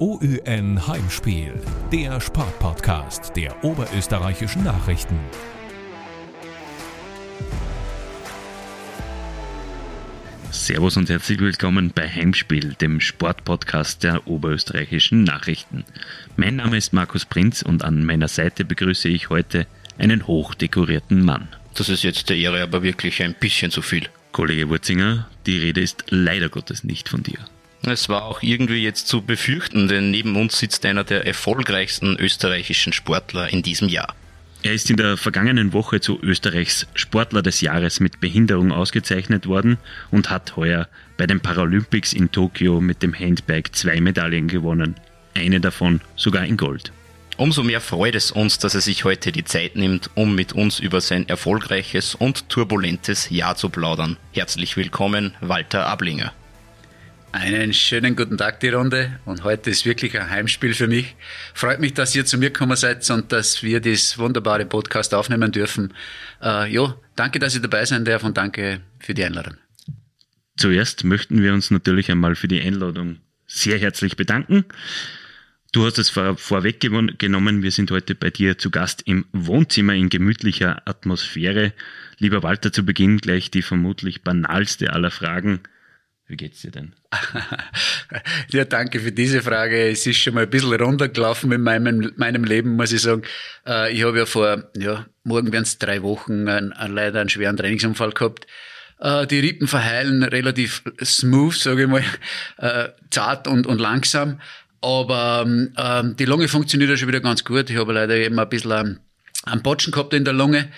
OÜN Heimspiel, der Sportpodcast der oberösterreichischen Nachrichten. Servus und herzlich willkommen bei Heimspiel, dem Sportpodcast der oberösterreichischen Nachrichten. Mein Name ist Markus Prinz und an meiner Seite begrüße ich heute einen hochdekorierten Mann. Das ist jetzt der Ehre aber wirklich ein bisschen zu viel. Kollege Wurzinger, die Rede ist leider Gottes nicht von dir. Es war auch irgendwie jetzt zu befürchten, denn neben uns sitzt einer der erfolgreichsten österreichischen Sportler in diesem Jahr. Er ist in der vergangenen Woche zu Österreichs Sportler des Jahres mit Behinderung ausgezeichnet worden und hat heuer bei den Paralympics in Tokio mit dem Handbike zwei Medaillen gewonnen. Eine davon sogar in Gold. Umso mehr freut es uns, dass er sich heute die Zeit nimmt, um mit uns über sein erfolgreiches und turbulentes Jahr zu plaudern. Herzlich willkommen, Walter Ablinger. Einen schönen guten Tag, die Runde. Und heute ist wirklich ein Heimspiel für mich. Freut mich, dass ihr zu mir gekommen seid und dass wir das wunderbare Podcast aufnehmen dürfen. Äh, ja, danke, dass ich dabei sein darf und danke für die Einladung. Zuerst möchten wir uns natürlich einmal für die Einladung sehr herzlich bedanken. Du hast es vor, vorweggenommen. Wir sind heute bei dir zu Gast im Wohnzimmer in gemütlicher Atmosphäre. Lieber Walter, zu Beginn gleich die vermutlich banalste aller Fragen. Wie geht's dir denn? ja, danke für diese Frage. Es ist schon mal ein bisschen runtergelaufen in meinem, meinem Leben, muss ich sagen. Äh, ich habe ja vor, ja, morgen werden es drei Wochen einen, einen, leider einen schweren Trainingsunfall gehabt. Äh, die Rippen verheilen relativ smooth, sage ich mal, äh, zart und, und langsam. Aber ähm, die Lunge funktioniert ja schon wieder ganz gut. Ich habe leider eben ein bisschen einen, einen Botschen gehabt in der Lunge.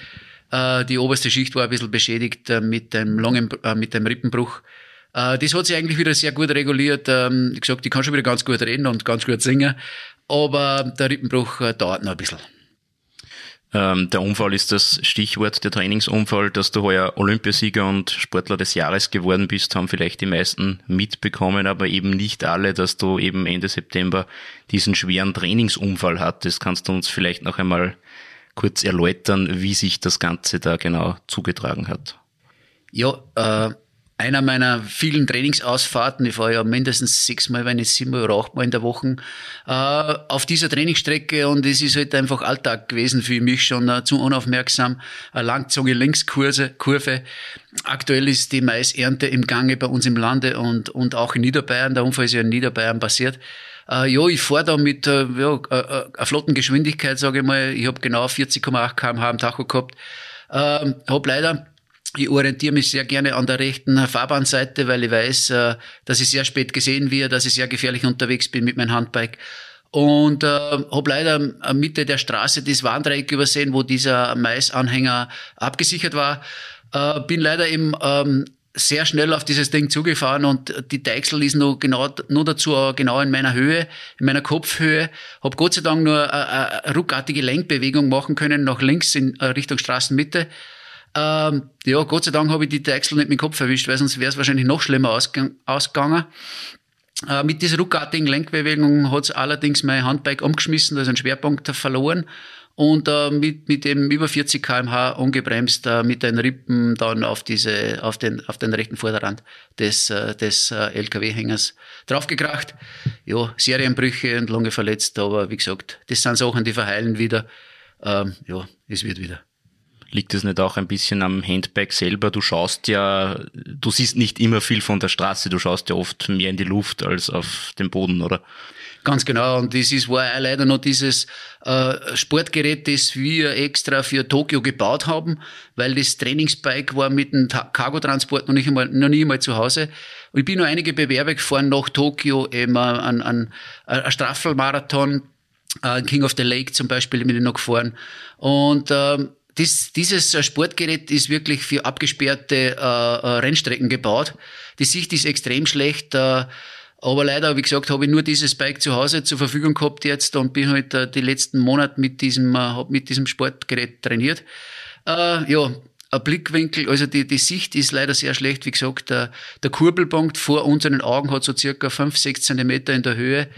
die oberste Schicht war ein bisschen beschädigt mit dem Lungen, mit dem Rippenbruch. Äh, das hat sich eigentlich wieder sehr gut reguliert. Ähm, wie gesagt, ich kann schon wieder ganz gut reden und ganz gut singen, aber der Rippenbruch äh, dauert noch ein bisschen. Ähm, der Unfall ist das Stichwort, der Trainingsunfall, dass du heuer Olympiasieger und Sportler des Jahres geworden bist, haben vielleicht die meisten mitbekommen, aber eben nicht alle, dass du eben Ende September diesen schweren Trainingsunfall hattest. Kannst du uns vielleicht noch einmal kurz erläutern, wie sich das Ganze da genau zugetragen hat? Ja, äh, einer meiner vielen Trainingsausfahrten, ich fahre ja mindestens sechsmal, wenn nicht siebenmal oder achtmal in der Woche, äh, auf dieser Trainingsstrecke und es ist halt einfach Alltag gewesen für mich schon äh, zu unaufmerksam. Eine langzogige Linkskurve. Kurve. Aktuell ist die Maisernte im Gange bei uns im Lande und, und auch in Niederbayern. Der Unfall ist ja in Niederbayern passiert. Äh, ja, ich fahre da mit äh, ja, äh, äh einer flotten Geschwindigkeit, sage ich mal. Ich habe genau 40,8 km/h am Tacho gehabt. Äh, habe leider ich orientiere mich sehr gerne an der rechten Fahrbahnseite, weil ich weiß, äh, dass ich sehr spät gesehen werde, dass ich sehr gefährlich unterwegs bin mit meinem Handbike. Und äh, habe leider Mitte der Straße das Warndreieck übersehen, wo dieser Maisanhänger abgesichert war. Äh, bin leider eben ähm, sehr schnell auf dieses Ding zugefahren und die Deichsel ist nur genau nur dazu genau in meiner Höhe, in meiner Kopfhöhe. Hab Gott sei Dank nur eine, eine ruckartige Lenkbewegung machen können nach links in äh, Richtung Straßenmitte. Ähm, ja, Gott sei Dank habe ich die Deichsel nicht mit dem Kopf erwischt, weil sonst wäre es wahrscheinlich noch schlimmer ausgegangen. Äh, mit dieser ruckartigen Lenkbewegung hat es allerdings mein Handbike umgeschmissen, da ist ein Schwerpunkt verloren und äh, mit, mit dem über 40 kmh ungebremst äh, mit den Rippen dann auf diese auf den auf den rechten Vorderrand des äh, des äh, LKW-Hängers draufgekracht. Ja, Serienbrüche und Lunge verletzt, aber wie gesagt, das sind Sachen, die verheilen wieder. Ähm, ja, es wird wieder. Liegt es nicht auch ein bisschen am Handbag selber? Du schaust ja, du siehst nicht immer viel von der Straße, du schaust ja oft mehr in die Luft als auf den Boden, oder? Ganz genau. Und das ist, war leider noch dieses äh, Sportgerät, das wir extra für Tokio gebaut haben, weil das Trainingsbike war mit dem Cargotransport noch nicht einmal, noch nie einmal zu Hause. Und ich bin noch einige Bewerbe gefahren nach Tokio, eben an, an, an Straffelmarathon, äh, King of the Lake zum Beispiel, bin ich noch gefahren. Und ähm, das, dieses äh, Sportgerät ist wirklich für abgesperrte äh, äh, Rennstrecken gebaut. Die Sicht ist extrem schlecht. Äh, aber leider, wie gesagt, habe ich nur dieses Bike zu Hause zur Verfügung gehabt jetzt und bin halt äh, die letzten Monate mit diesem, äh, mit diesem Sportgerät trainiert. Äh, ja, ein Blickwinkel, also die, die Sicht ist leider sehr schlecht. Wie gesagt, der, der Kurbelpunkt vor unseren Augen hat so circa 5, 6 Zentimeter in der Höhe.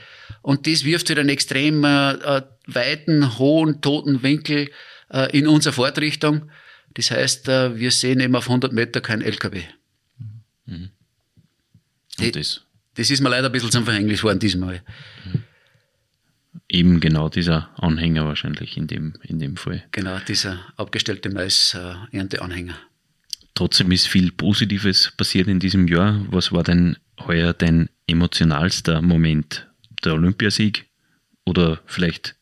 Und das wirft halt einen extrem äh, äh weiten, hohen, toten Winkel äh, in unserer Fahrtrichtung. Das heißt, äh, wir sehen eben auf 100 Meter kein LKW. Mhm. Das? das? ist mir leider ein bisschen zum Verhängnis geworden diesmal. Mhm. eben genau dieser Anhänger wahrscheinlich in dem, in dem Fall. Genau, dieser abgestellte Mais-Ernteanhänger. Trotzdem ist viel Positives passiert in diesem Jahr. Was war denn heuer dein emotionalster Moment? Der Olympiasieg oder vielleicht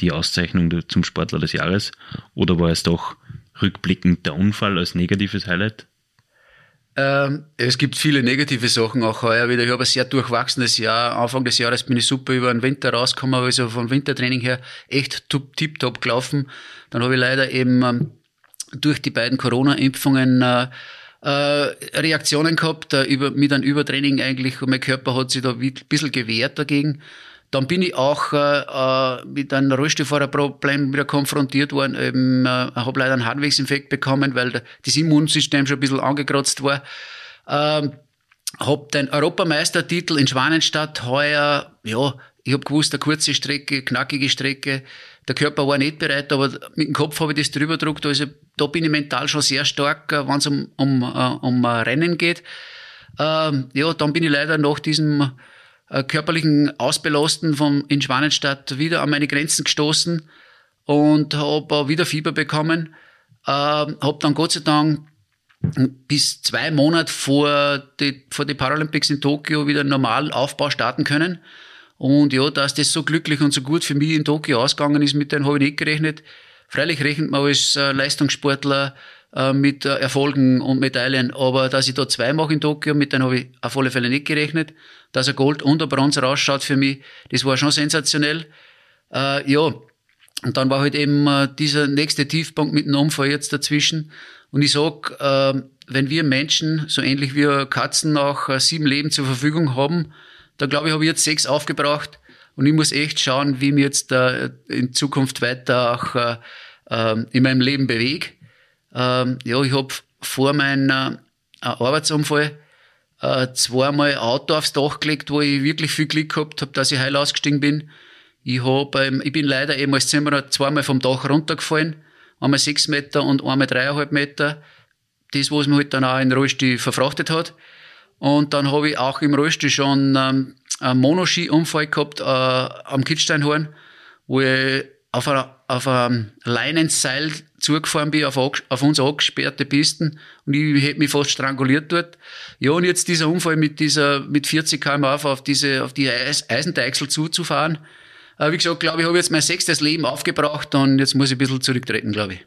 die Auszeichnung zum Sportler des Jahres? Oder war es doch rückblickend der Unfall als negatives Highlight? Ähm, es gibt viele negative Sachen auch heuer wieder. Ich habe ein sehr durchwachsenes Jahr. Anfang des Jahres bin ich super über den Winter rausgekommen, also vom Wintertraining her echt tiptop gelaufen. Dann habe ich leider eben ähm, durch die beiden Corona-Impfungen äh, äh, Reaktionen gehabt, äh, mit einem Übertraining eigentlich. Und mein Körper hat sich da ein bisschen gewehrt dagegen. Dann bin ich auch äh, äh mit einem Rollstuhlfahrerproblem wieder konfrontiert worden. Eben, äh, habe leider einen Harnwegsinfekt bekommen, weil das Immunsystem schon ein bisschen angekratzt war. Ähm, habe den Europameistertitel in Schwanenstadt heuer, ja, ich habe gewusst, eine kurze Strecke, knackige Strecke. Der Körper war nicht bereit, aber mit dem Kopf habe ich das drüber gedruckt. Also da bin ich mental schon sehr stark, äh, wenn es um, um, äh, um Rennen geht. Ähm, ja, dann bin ich leider nach diesem äh, körperlichen Ausbelasten von, in Schwanenstadt wieder an meine Grenzen gestoßen und habe wieder Fieber bekommen. Äh, habe dann Gott sei Dank bis zwei Monate vor die, vor die Paralympics in Tokio wieder normal Aufbau starten können. Und ja, dass das so glücklich und so gut für mich in Tokio ausgegangen ist, mit denen habe ich nicht gerechnet. Freilich rechnet man als äh, Leistungssportler äh, mit äh, Erfolgen und Medaillen. Aber dass ich da zwei mache in Tokio, mit denen habe ich auf alle Fälle nicht gerechnet. Dass er Gold und ein Bronze rausschaut für mich, das war schon sensationell. Äh, ja, und dann war halt eben äh, dieser nächste Tiefpunkt mit dem Unfall jetzt dazwischen. Und ich sag, äh, wenn wir Menschen, so ähnlich wie Katzen, noch äh, sieben Leben zur Verfügung haben, da glaube ich, habe ich jetzt sechs aufgebracht. Und ich muss echt schauen, wie ich mir jetzt in Zukunft weiter auch äh, äh, in meinem Leben bewege. Ähm, ja, ich habe vor meinem äh, Arbeitsunfall äh, zweimal Auto aufs Dach gelegt, wo ich wirklich viel Glück gehabt habe, dass ich heil ausgestiegen bin. Ich, hab, ähm, ich bin leider eben als Zimmerer zweimal vom Dach runtergefallen. Einmal sechs Meter und einmal dreieinhalb Meter. Das, was mich halt dann auch in den Rollstuhl verfrachtet hat. Und dann habe ich auch im Rollstuhl schon ähm, einen Monoski-Unfall gehabt äh, am Kitzsteinhorn, wo ich auf, einer, auf einem Leinenseil zugefahren bin auf, auf uns angesperrte Pisten und ich hätte mich fast stranguliert dort. Ja, und jetzt dieser Unfall mit dieser, mit 40 km auf diese, auf die Eis, Eisendeichsel zuzufahren. Äh, wie gesagt, glaube ich, habe jetzt mein sechstes Leben aufgebraucht und jetzt muss ich ein bisschen zurücktreten, glaube ich.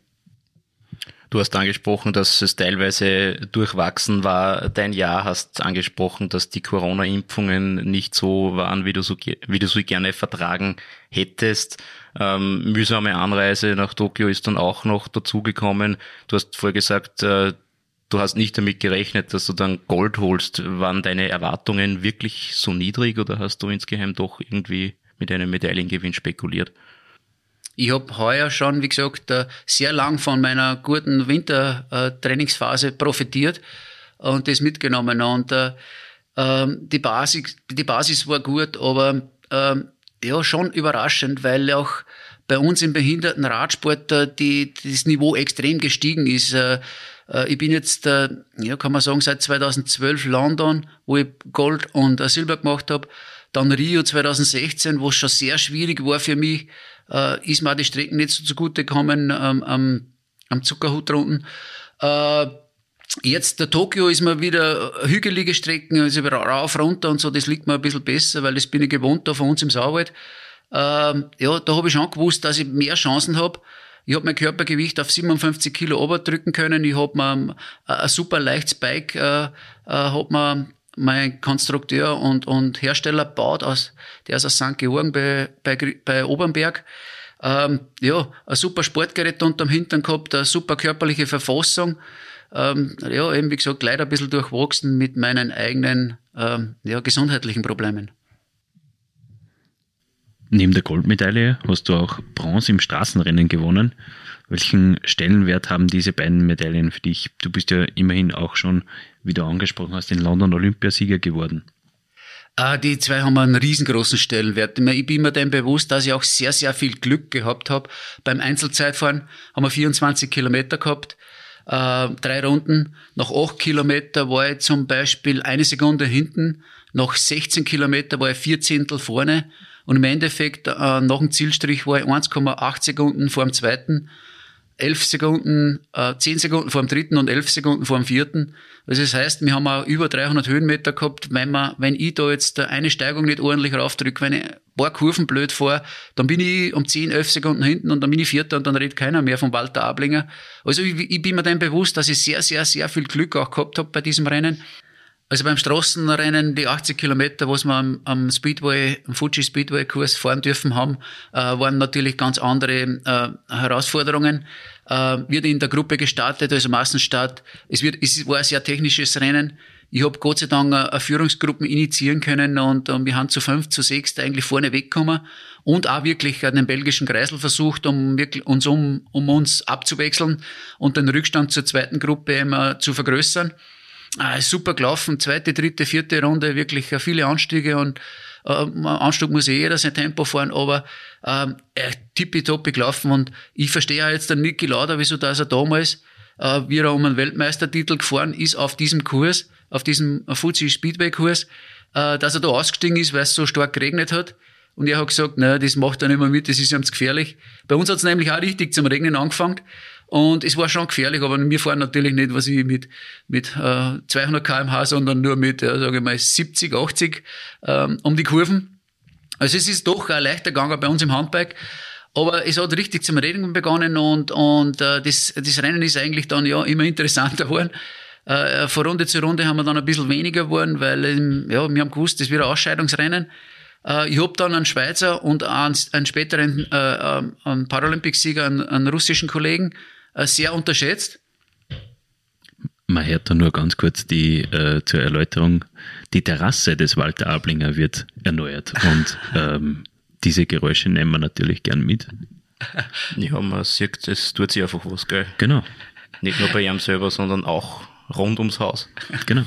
Du hast angesprochen, dass es teilweise durchwachsen war. Dein Jahr hast angesprochen, dass die Corona-Impfungen nicht so waren, wie du so, wie du so gerne vertragen hättest. Ähm, mühsame Anreise nach Tokio ist dann auch noch dazugekommen. Du hast vorher gesagt, äh, du hast nicht damit gerechnet, dass du dann Gold holst. Waren deine Erwartungen wirklich so niedrig oder hast du insgeheim doch irgendwie mit einem Medaillengewinn spekuliert? Ich habe heuer schon, wie gesagt, äh, sehr lang von meiner guten Wintertrainingsphase profitiert und das mitgenommen. Und äh, ähm, die, Basis, die Basis war gut, aber ähm, ja, schon überraschend, weil auch bei uns im Behindertenradsport äh, die, das Niveau extrem gestiegen ist. Ich bin jetzt, ja, kann man sagen, seit 2012 London, wo ich Gold und Silber gemacht habe. Dann Rio 2016, wo es schon sehr schwierig war für mich, äh, ist mir auch die Strecken nicht so zugute gekommen ähm, am, am Zuckerhut unten. Jetzt der Tokio ist mir wieder hügelige Strecken, also rauf, runter und so, das liegt mir ein bisschen besser, weil das bin ich gewohnt da von uns im Sauwald. Ähm, ja, da habe ich schon gewusst, dass ich mehr Chancen habe. Ich habe mein Körpergewicht auf 57 Kilo drücken können. Ich habe mir ein, super leichtes Bike, äh, äh, hab mir mein Konstrukteur und, und Hersteller baut aus, der ist aus St. Georgen bei, bei, bei Obernberg. Ähm, ja, ein super Sportgerät unterm Hintern gehabt, eine super körperliche Verfassung. Ähm, ja, eben wie gesagt, leider ein bisschen durchwachsen mit meinen eigenen ähm, ja, gesundheitlichen Problemen. Neben der Goldmedaille hast du auch Bronze im Straßenrennen gewonnen. Welchen Stellenwert haben diese beiden Medaillen für dich? Du bist ja immerhin auch schon, wie du angesprochen hast, in London Olympiasieger geworden. Ah, die zwei haben einen riesengroßen Stellenwert. Ich bin mir dem bewusst, dass ich auch sehr, sehr viel Glück gehabt habe. Beim Einzelzeitfahren haben wir 24 Kilometer gehabt, äh, drei Runden. Nach acht Kilometer war ich zum Beispiel eine Sekunde hinten. Nach 16 Kilometer war ich vier Zehntel vorne. Und im Endeffekt, äh, nach dem Zielstrich war ich 1,8 Sekunden vor dem zweiten 11 Sekunden, äh, 10 Sekunden vor dem dritten und 11 Sekunden vor dem vierten. Also das heißt, wir haben auch über 300 Höhenmeter gehabt. Wenn, man, wenn ich da jetzt eine Steigung nicht ordentlich raufdrücke, wenn ich ein paar Kurven blöd fahre, dann bin ich um 10, 11 Sekunden hinten und dann bin ich Vierter und dann redet keiner mehr von Walter Ablinger. Also ich, ich bin mir dann bewusst, dass ich sehr, sehr, sehr viel Glück auch gehabt habe bei diesem Rennen. Also beim Straßenrennen, die 80 Kilometer, was wir am, am Speedway, am Fuji Speedway Kurs fahren dürfen haben, äh, waren natürlich ganz andere äh, Herausforderungen. Äh, wird in der Gruppe gestartet, also Massenstart. Es, wird, es war ein sehr technisches Rennen. Ich habe Gott sei Dank eine Führungsgruppe initiieren können und, und wir haben zu fünf, zu sechs eigentlich vorne weggekommen und auch wirklich den belgischen Kreisel versucht, um wirklich uns um, um uns abzuwechseln und den Rückstand zur zweiten Gruppe immer zu vergrößern. Ah, super gelaufen, zweite, dritte, vierte Runde, wirklich viele Anstiege und äh, Anstieg muss eh jeder sein Tempo fahren, aber ähm, äh, tippitoppi gelaufen und ich verstehe auch jetzt den Niki Lauda, wieso dass er damals, äh, wie er um einen Weltmeistertitel gefahren ist, auf diesem Kurs, auf diesem Fuji Speedway Kurs, äh, dass er da ausgestiegen ist, weil es so stark geregnet hat. Und er hat gesagt, naja, das macht er nicht mehr mit, das ist ihm zu gefährlich. Bei uns hat es nämlich auch richtig zum Regnen angefangen. Und es war schon gefährlich, aber wir fahren natürlich nicht, was ich mit, mit äh, 200 kmh, sondern nur mit, ja, sage ich mal, 70, 80 ähm, um die Kurven. Also es ist doch ein leichter gegangen bei uns im Handbike. Aber es hat richtig zum Reden begonnen und, und äh, das, das Rennen ist eigentlich dann ja immer interessanter geworden. Äh, von Runde zu Runde haben wir dann ein bisschen weniger geworden, weil ähm, ja, wir haben gewusst, das wird ein Ausscheidungsrennen. Äh, ich habe dann einen Schweizer und einen, einen späteren äh, ähm, einen Paralympicsieger, einen, einen russischen Kollegen, äh, sehr unterschätzt. Man hört da nur ganz kurz die äh, zur Erläuterung. Die Terrasse des Walter Ablinger wird erneuert und ähm, diese Geräusche nehmen wir natürlich gern mit. Ja, man sieht, es tut sich einfach was, gell? Genau. Nicht nur bei ihm selber, sondern auch rund ums Haus. Genau.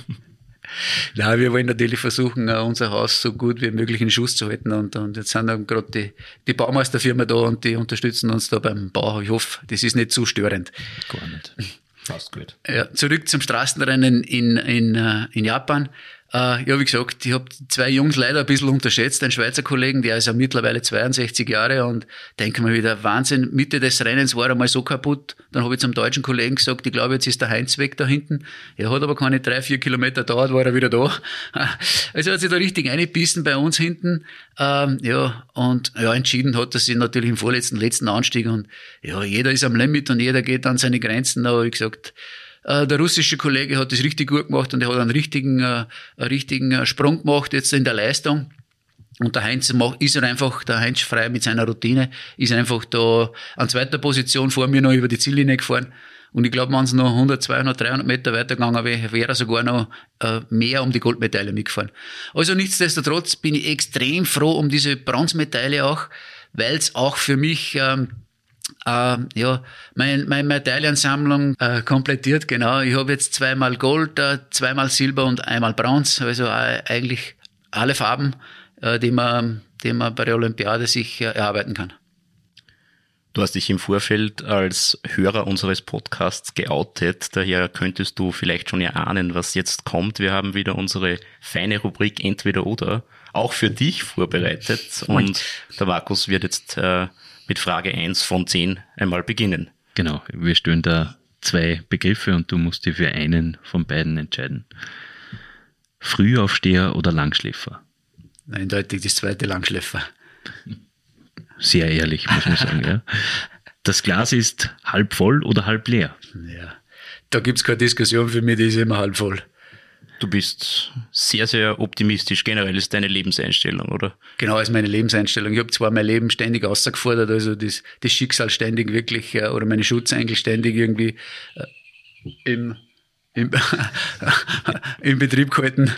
Ja, wir wollen natürlich versuchen, unser Haus so gut wie möglich in Schuss zu halten. Und, und jetzt sind dann gerade die, die Baumeisterfirma da und die unterstützen uns da beim Bau. Ich hoffe, das ist nicht zu störend. Gar nicht. Fast gut. Ja, zurück zum Straßenrennen in, in, äh, in Japan. Äh, ja, wie gesagt, ich habe zwei Jungs leider ein bisschen unterschätzt. Ein Schweizer Kollegen, der ist ja mittlerweile 62 Jahre und denke mir wieder, Wahnsinn, Mitte des Rennens war er mal so kaputt. Dann habe ich zum deutschen Kollegen gesagt, ich glaube, jetzt ist der Heinz weg da hinten. Er hat aber keine drei, vier Kilometer dauert, war er wieder da. Also hat sich da richtig eingebissen bei uns hinten. Ähm, ja, und ja, entschieden hat er sich natürlich im vorletzten, letzten Anstieg und ja, jeder ist am Limit und jeder geht an seine Grenzen. Aber wie gesagt, der russische Kollege hat das richtig gut gemacht und er hat einen richtigen, äh, einen richtigen äh, Sprung gemacht jetzt in der Leistung. Und der Heinz ist er einfach, der Heinz frei mit seiner Routine, ist einfach da an zweiter Position vor mir noch über die Ziellinie gefahren. Und ich glaube, wenn es noch 100, 200, 300 Meter weitergegangen wäre, wäre er sogar noch äh, mehr um die Goldmedaille mitgefahren. Also nichtsdestotrotz bin ich extrem froh um diese Bronzemedaille auch, weil es auch für mich ähm, äh, ja, mein, meine Medaillensammlung äh, komplettiert, genau. Ich habe jetzt zweimal Gold, äh, zweimal Silber und einmal Bronze, also äh, eigentlich alle Farben, äh, die, man, die man bei der Olympiade sich äh, erarbeiten kann. Du hast dich im Vorfeld als Hörer unseres Podcasts geoutet, daher könntest du vielleicht schon erahnen, was jetzt kommt. Wir haben wieder unsere feine Rubrik Entweder oder auch für dich vorbereitet und der Markus wird jetzt äh, mit Frage 1 von 10 einmal beginnen. Genau, wir stellen da zwei Begriffe und du musst dir für einen von beiden entscheiden. Frühaufsteher oder Langschläfer? Eindeutig das zweite Langschläfer. Sehr ehrlich, muss man sagen. ja. Das Glas ist halb voll oder halb leer? Ja, da gibt es keine Diskussion für mich, die ist immer halb voll. Du bist sehr, sehr optimistisch. Generell ist deine Lebenseinstellung, oder? Genau, ist meine Lebenseinstellung. Ich habe zwar mein Leben ständig ausgefordert, also das, das Schicksal ständig wirklich, äh, oder meine Schutzengel ständig irgendwie äh, im, im, im Betrieb gehalten.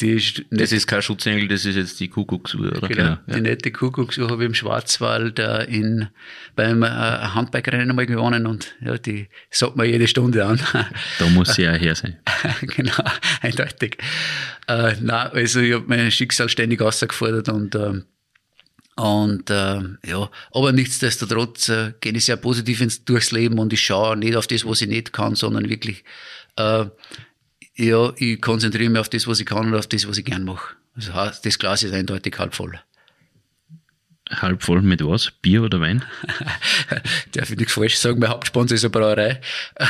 Die das ist kein Schutzengel, das ist jetzt die Kuckucksuhr, oder? Genau, genau die nette Kuckucksuhr habe ich im Schwarzwald äh, in, beim äh, Handbikerennen einmal gewonnen und ja, die sagt man jede Stunde an. Da muss sie ja her sein. genau, eindeutig. Äh, nein, also ich habe mein Schicksal ständig ausgefordert und ähm, und äh, ja, aber nichtsdestotrotz äh, gehe ich sehr positiv ins, durchs Leben und ich schaue nicht auf das, was ich nicht kann, sondern wirklich äh, ja, ich konzentriere mich auf das, was ich kann und auf das, was ich gern mache. Also das Glas ist eindeutig halb voll. halb voll mit was? Bier oder Wein? Darf ich nichts falsch sagen, mein Hauptsponsor ist eine Brauerei.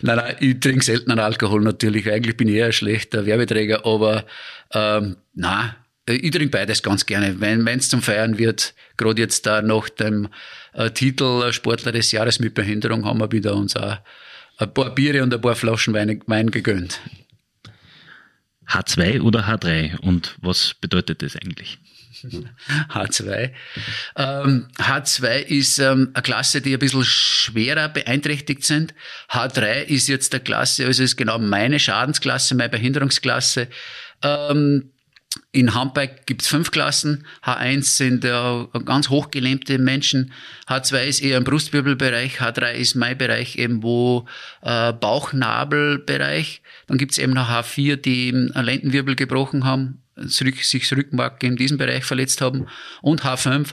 nein, nein, ich trinke selten Alkohol natürlich. Eigentlich bin ich eher ein schlechter Werbeträger, aber ähm, nein, ich trinke beides ganz gerne. Wenn es zum Feiern wird, gerade jetzt da nach dem äh, Titel Sportler des Jahres mit Behinderung, haben wir wieder uns auch ein paar Biere und ein paar Flaschen Wein, Wein gegönnt. H2 oder H3 und was bedeutet das eigentlich? H2. Ähm, H2 ist ähm, eine Klasse, die ein bisschen schwerer beeinträchtigt sind. H3 ist jetzt eine Klasse, also ist genau meine Schadensklasse, meine Behinderungsklasse. Ähm, in Handbike gibt es fünf Klassen. H1 sind äh, ganz hochgelähmte Menschen. H2 ist eher im Brustwirbelbereich. H3 ist mein Bereich eben wo äh, Bauchnabelbereich. Dann gibt es eben noch H4, die einen Lendenwirbel gebrochen haben, zurück, sich Rückenmark in diesem Bereich verletzt haben. Und H5,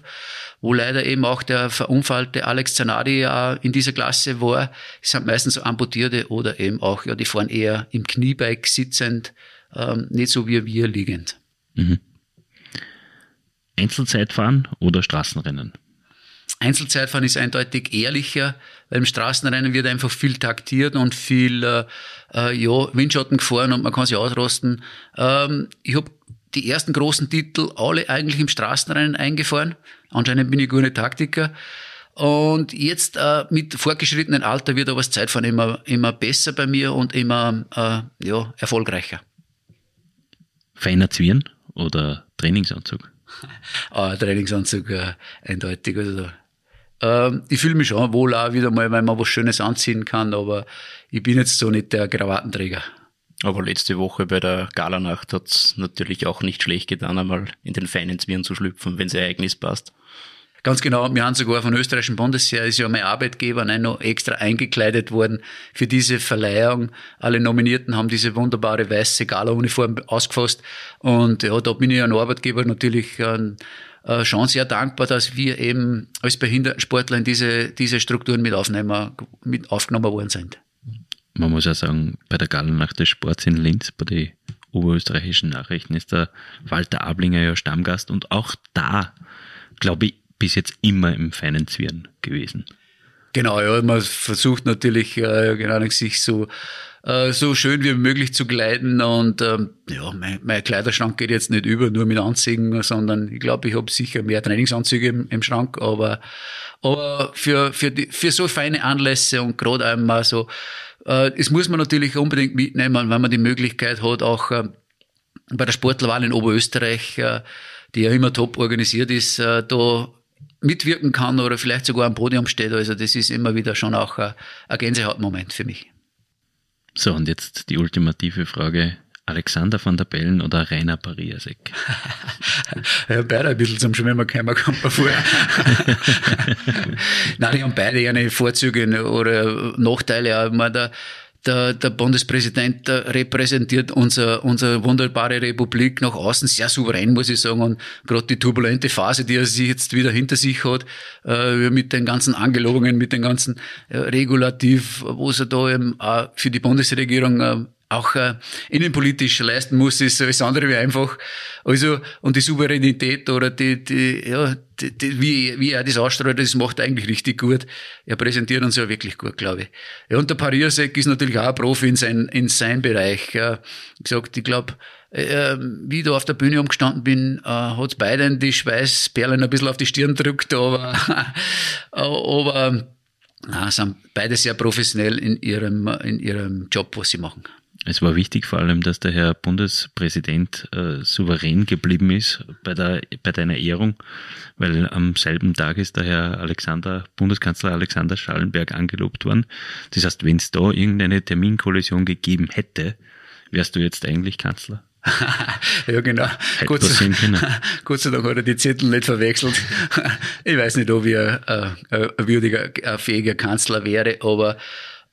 wo leider eben auch der verunfallte Alex Zanardi äh, in dieser Klasse war. Es sind meistens Amputierte oder eben auch, ja, die fahren eher im Kniebike sitzend, ähm, nicht so wie wir liegend. Mhm. Einzelzeitfahren oder Straßenrennen? Einzelzeitfahren ist eindeutig ehrlicher, weil im Straßenrennen wird einfach viel taktiert und viel äh, äh, ja, Windschatten gefahren und man kann sich ausrosten. Ähm, ich habe die ersten großen Titel alle eigentlich im Straßenrennen eingefahren. Anscheinend bin ich gute Taktiker. Und jetzt äh, mit fortgeschrittenen Alter wird aber das Zeitfahren immer, immer besser bei mir und immer äh, ja, erfolgreicher. Feiner Zwirn? Oder Trainingsanzug? ah, Trainingsanzug, äh, eindeutig. Also, ähm, ich fühle mich schon wohl auch wieder mal, weil man was Schönes anziehen kann, aber ich bin jetzt so nicht der Krawattenträger. Aber letzte Woche bei der Galanacht hat es natürlich auch nicht schlecht getan, einmal in den feinen Zwirn zu schlüpfen, wenn das Ereignis passt. Ganz genau, wir haben sogar von österreichischen Bundesheer, ist ja mein Arbeitgeber, nein, noch extra eingekleidet worden für diese Verleihung. Alle Nominierten haben diese wunderbare weiße Gala-Uniform ausgefasst. Und ja, da bin ich ein Arbeitgeber natürlich äh, äh, schon sehr dankbar, dass wir eben als Behindertensportler in diese, diese Strukturen mit, aufnehmen, mit aufgenommen worden sind. Man muss ja sagen, bei der Gala-Nacht des Sports in Linz, bei den oberösterreichischen Nachrichten, ist der Walter Ablinger ja Stammgast und auch da, glaube ich, bis jetzt immer im feinen Zwirn gewesen. Genau, ja, man versucht natürlich, äh, genau, sich so, äh, so schön wie möglich zu kleiden und ähm, ja, mein, mein Kleiderschrank geht jetzt nicht über nur mit Anzügen, sondern ich glaube, ich habe sicher mehr Trainingsanzüge im, im Schrank, aber, aber für, für, die, für so feine Anlässe und gerade einmal so, äh, das muss man natürlich unbedingt mitnehmen, wenn man die Möglichkeit hat, auch äh, bei der Sportlerwahl in Oberösterreich, äh, die ja immer top organisiert ist, äh, da mitwirken kann oder vielleicht sogar am Podium steht. Also das ist immer wieder schon auch ein, Gänsehautmoment für mich. So, und jetzt die ultimative Frage. Alexander van der Bellen oder Rainer Pariasek? ja, beide ein bisschen zum Schwimmen gekommen, kommt mir vor. Nein, die haben beide eine Vorzüge oder Nachteile. Meine, der, der, der Bundespräsident repräsentiert unser, unsere wunderbare Republik nach außen sehr souverän, muss ich sagen. Und gerade die turbulente Phase, die er sich jetzt wieder hinter sich hat, äh, mit den ganzen Angelobungen, mit den ganzen äh, Regulativ, wo er da eben auch für die Bundesregierung äh, auch äh, innenpolitisch leisten muss, ist alles andere wie einfach. Also, und die Souveränität oder die, die, ja, die, die, wie, wie er das ausstrahlt, das macht er eigentlich richtig gut. Er präsentiert uns ja wirklich gut, glaube ich. Ja, und der Pariasek ist natürlich auch ein Profi in, sein, in seinem Bereich. Ja. Gesagt, ich glaube, äh, wie ich da auf der Bühne umgestanden bin, äh, hat beiden die Schweißperlen ein bisschen auf die Stirn gedrückt, aber, aber na, sind beide sehr professionell in ihrem, in ihrem Job, was sie machen. Es war wichtig vor allem, dass der Herr Bundespräsident äh, souverän geblieben ist bei, der, bei deiner Ehrung, weil am selben Tag ist der Herr Alexander, Bundeskanzler Alexander Schallenberg angelobt worden. Das heißt, wenn es da irgendeine Terminkollision gegeben hätte, wärst du jetzt eigentlich Kanzler? ja, genau. Gott sei, Gott sei, Dank hat er die Zettel nicht verwechselt. ich weiß nicht, ob er äh, ein würdiger, ein fähiger Kanzler wäre, aber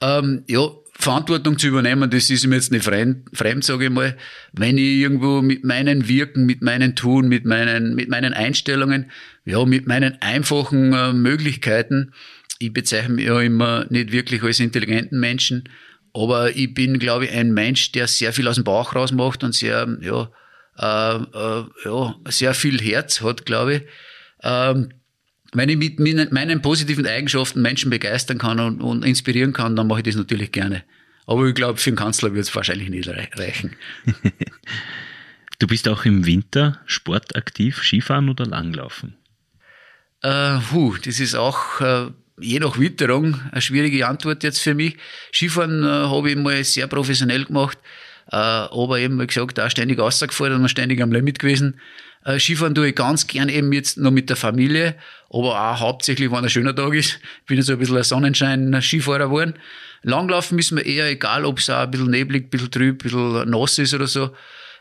ähm, ja, Verantwortung zu übernehmen, das ist mir jetzt nicht fremd, fremd, sage ich mal. Wenn ich irgendwo mit meinen Wirken, mit meinen Tun, mit meinen, mit meinen Einstellungen, ja, mit meinen einfachen äh, Möglichkeiten, ich bezeichne mich ja immer nicht wirklich als intelligenten Menschen, aber ich bin, glaube ich, ein Mensch, der sehr viel aus dem Bauch raus macht und sehr, ja, äh, äh, ja, sehr viel Herz hat, glaube ich. Ähm, wenn ich mit meinen positiven Eigenschaften Menschen begeistern kann und, und inspirieren kann, dann mache ich das natürlich gerne. Aber ich glaube, für den Kanzler wird es wahrscheinlich nicht reichen. du bist auch im Winter sportaktiv, Skifahren oder Langlaufen? Äh, puh, das ist auch äh, je nach Witterung eine schwierige Antwort jetzt für mich. Skifahren äh, habe ich mal sehr professionell gemacht, äh, aber eben, wie gesagt, auch ständig rausgefahren und ständig am Limit gewesen. Äh, Skifahren tue ich ganz gern eben jetzt noch mit der Familie, aber auch hauptsächlich, wenn ein schöner Tag ist. Ich bin so ein bisschen ein Sonnenschein-Skifahrer geworden. Langlaufen ist mir eher egal, ob es auch ein bisschen neblig, ein bisschen trüb, ein bisschen nass ist oder so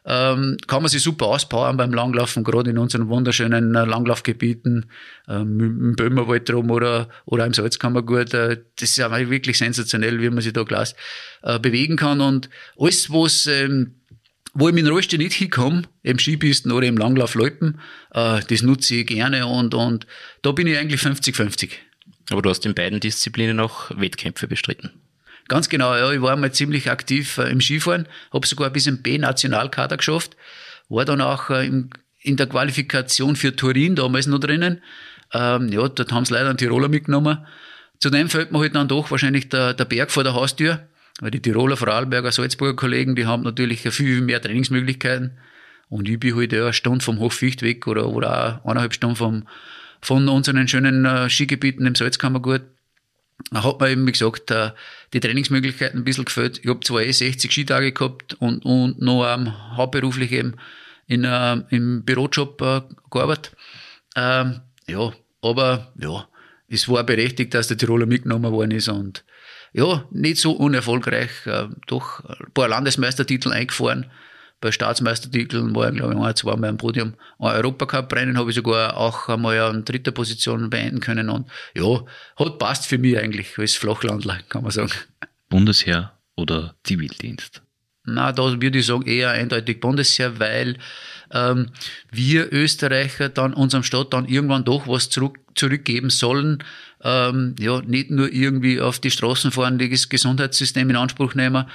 ähm, kann man sich super auspowern beim Langlaufen, gerade in unseren wunderschönen äh, Langlaufgebieten, ähm, im Böhmerwald rum oder, oder im Salzkammergut. Äh, das ist ja wirklich sensationell, wie man sich da gleich äh, bewegen kann und alles, was ähm, wo ich mit dem Rollstuhl nicht hinkomme, im Skipisten oder im Langlaufloipen, äh, das nutze ich gerne und, und da bin ich eigentlich 50-50. Aber du hast in beiden Disziplinen auch Wettkämpfe bestritten. Ganz genau, ja. Ich war mal ziemlich aktiv äh, im Skifahren, habe sogar bis im B-Nationalkader geschafft, war dann auch äh, im, in der Qualifikation für Turin damals noch drinnen. Ähm, ja, dort haben sie leider einen Tiroler mitgenommen. Zudem fällt mir halt dann doch wahrscheinlich der, der Berg vor der Haustür, weil die Tiroler, Vorarlberger, Salzburger Kollegen, die haben natürlich viel mehr Trainingsmöglichkeiten. Und ich bin halt ja eine Stunde vom Hochficht weg oder, oder auch eineinhalb Stunden vom, von unseren schönen äh, Skigebieten im Salzkammergut hat mir eben, wie gesagt, äh, die Trainingsmöglichkeiten ein bisschen gefällt. Ich habe zwar eh 60 Skitage gehabt und, und noch ähm, hauptberuflich eben in, äh, im Bürojob äh, gearbeitet. Ähm, ja, aber ja, es war berechtigt, dass der Tiroler mitgenommen worden ist und ja, nicht so unerfolgreich, äh, doch ein paar Landesmeistertitel eingefahren bei Staatsmeistertiteln war ich, glaube ich, ein, zwei Mal am Podium. Ein Europacup-Rennen habe ich sogar auch einmal an dritter Position beenden können. Und ja, hat passt für mich eigentlich als Flachlandler, kann man sagen. Bundesheer oder Zivildienst? Na, da würde ich sagen eher eindeutig Bundesheer, weil ähm, wir Österreicher dann unserem Staat dann irgendwann doch was zurück, zurückgeben sollen. Ähm, ja, nicht nur irgendwie auf die Straßen fahren, das Gesundheitssystem in Anspruch nehmen.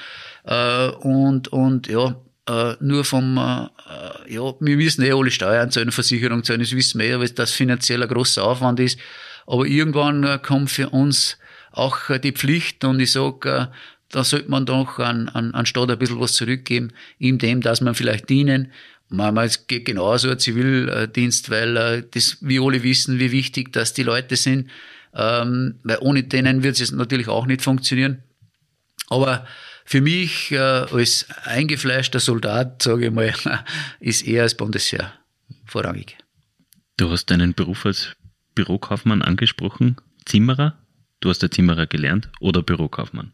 Äh, und, und ja, äh, nur vom, äh, ja, wir müssen eh alle Steuern zahlen, Versicherung zahlen, das wissen wir ja, weil das finanziell ein großer Aufwand ist. Aber irgendwann äh, kommt für uns auch äh, die Pflicht und ich sage, äh, da sollte man doch an, an, an Staat ein bisschen was zurückgeben, in dem, dass man vielleicht dienen. Manchmal geht genauso ein Zivildienst, weil äh, das, wir alle wissen, wie wichtig das die Leute sind, ähm, weil ohne denen wird es natürlich auch nicht funktionieren. Aber für mich äh, als eingefleischter Soldat, sage ich mal, ist eher das Bundesheer vorrangig. Du hast deinen Beruf als Bürokaufmann angesprochen. Zimmerer? Du hast ja Zimmerer gelernt oder Bürokaufmann?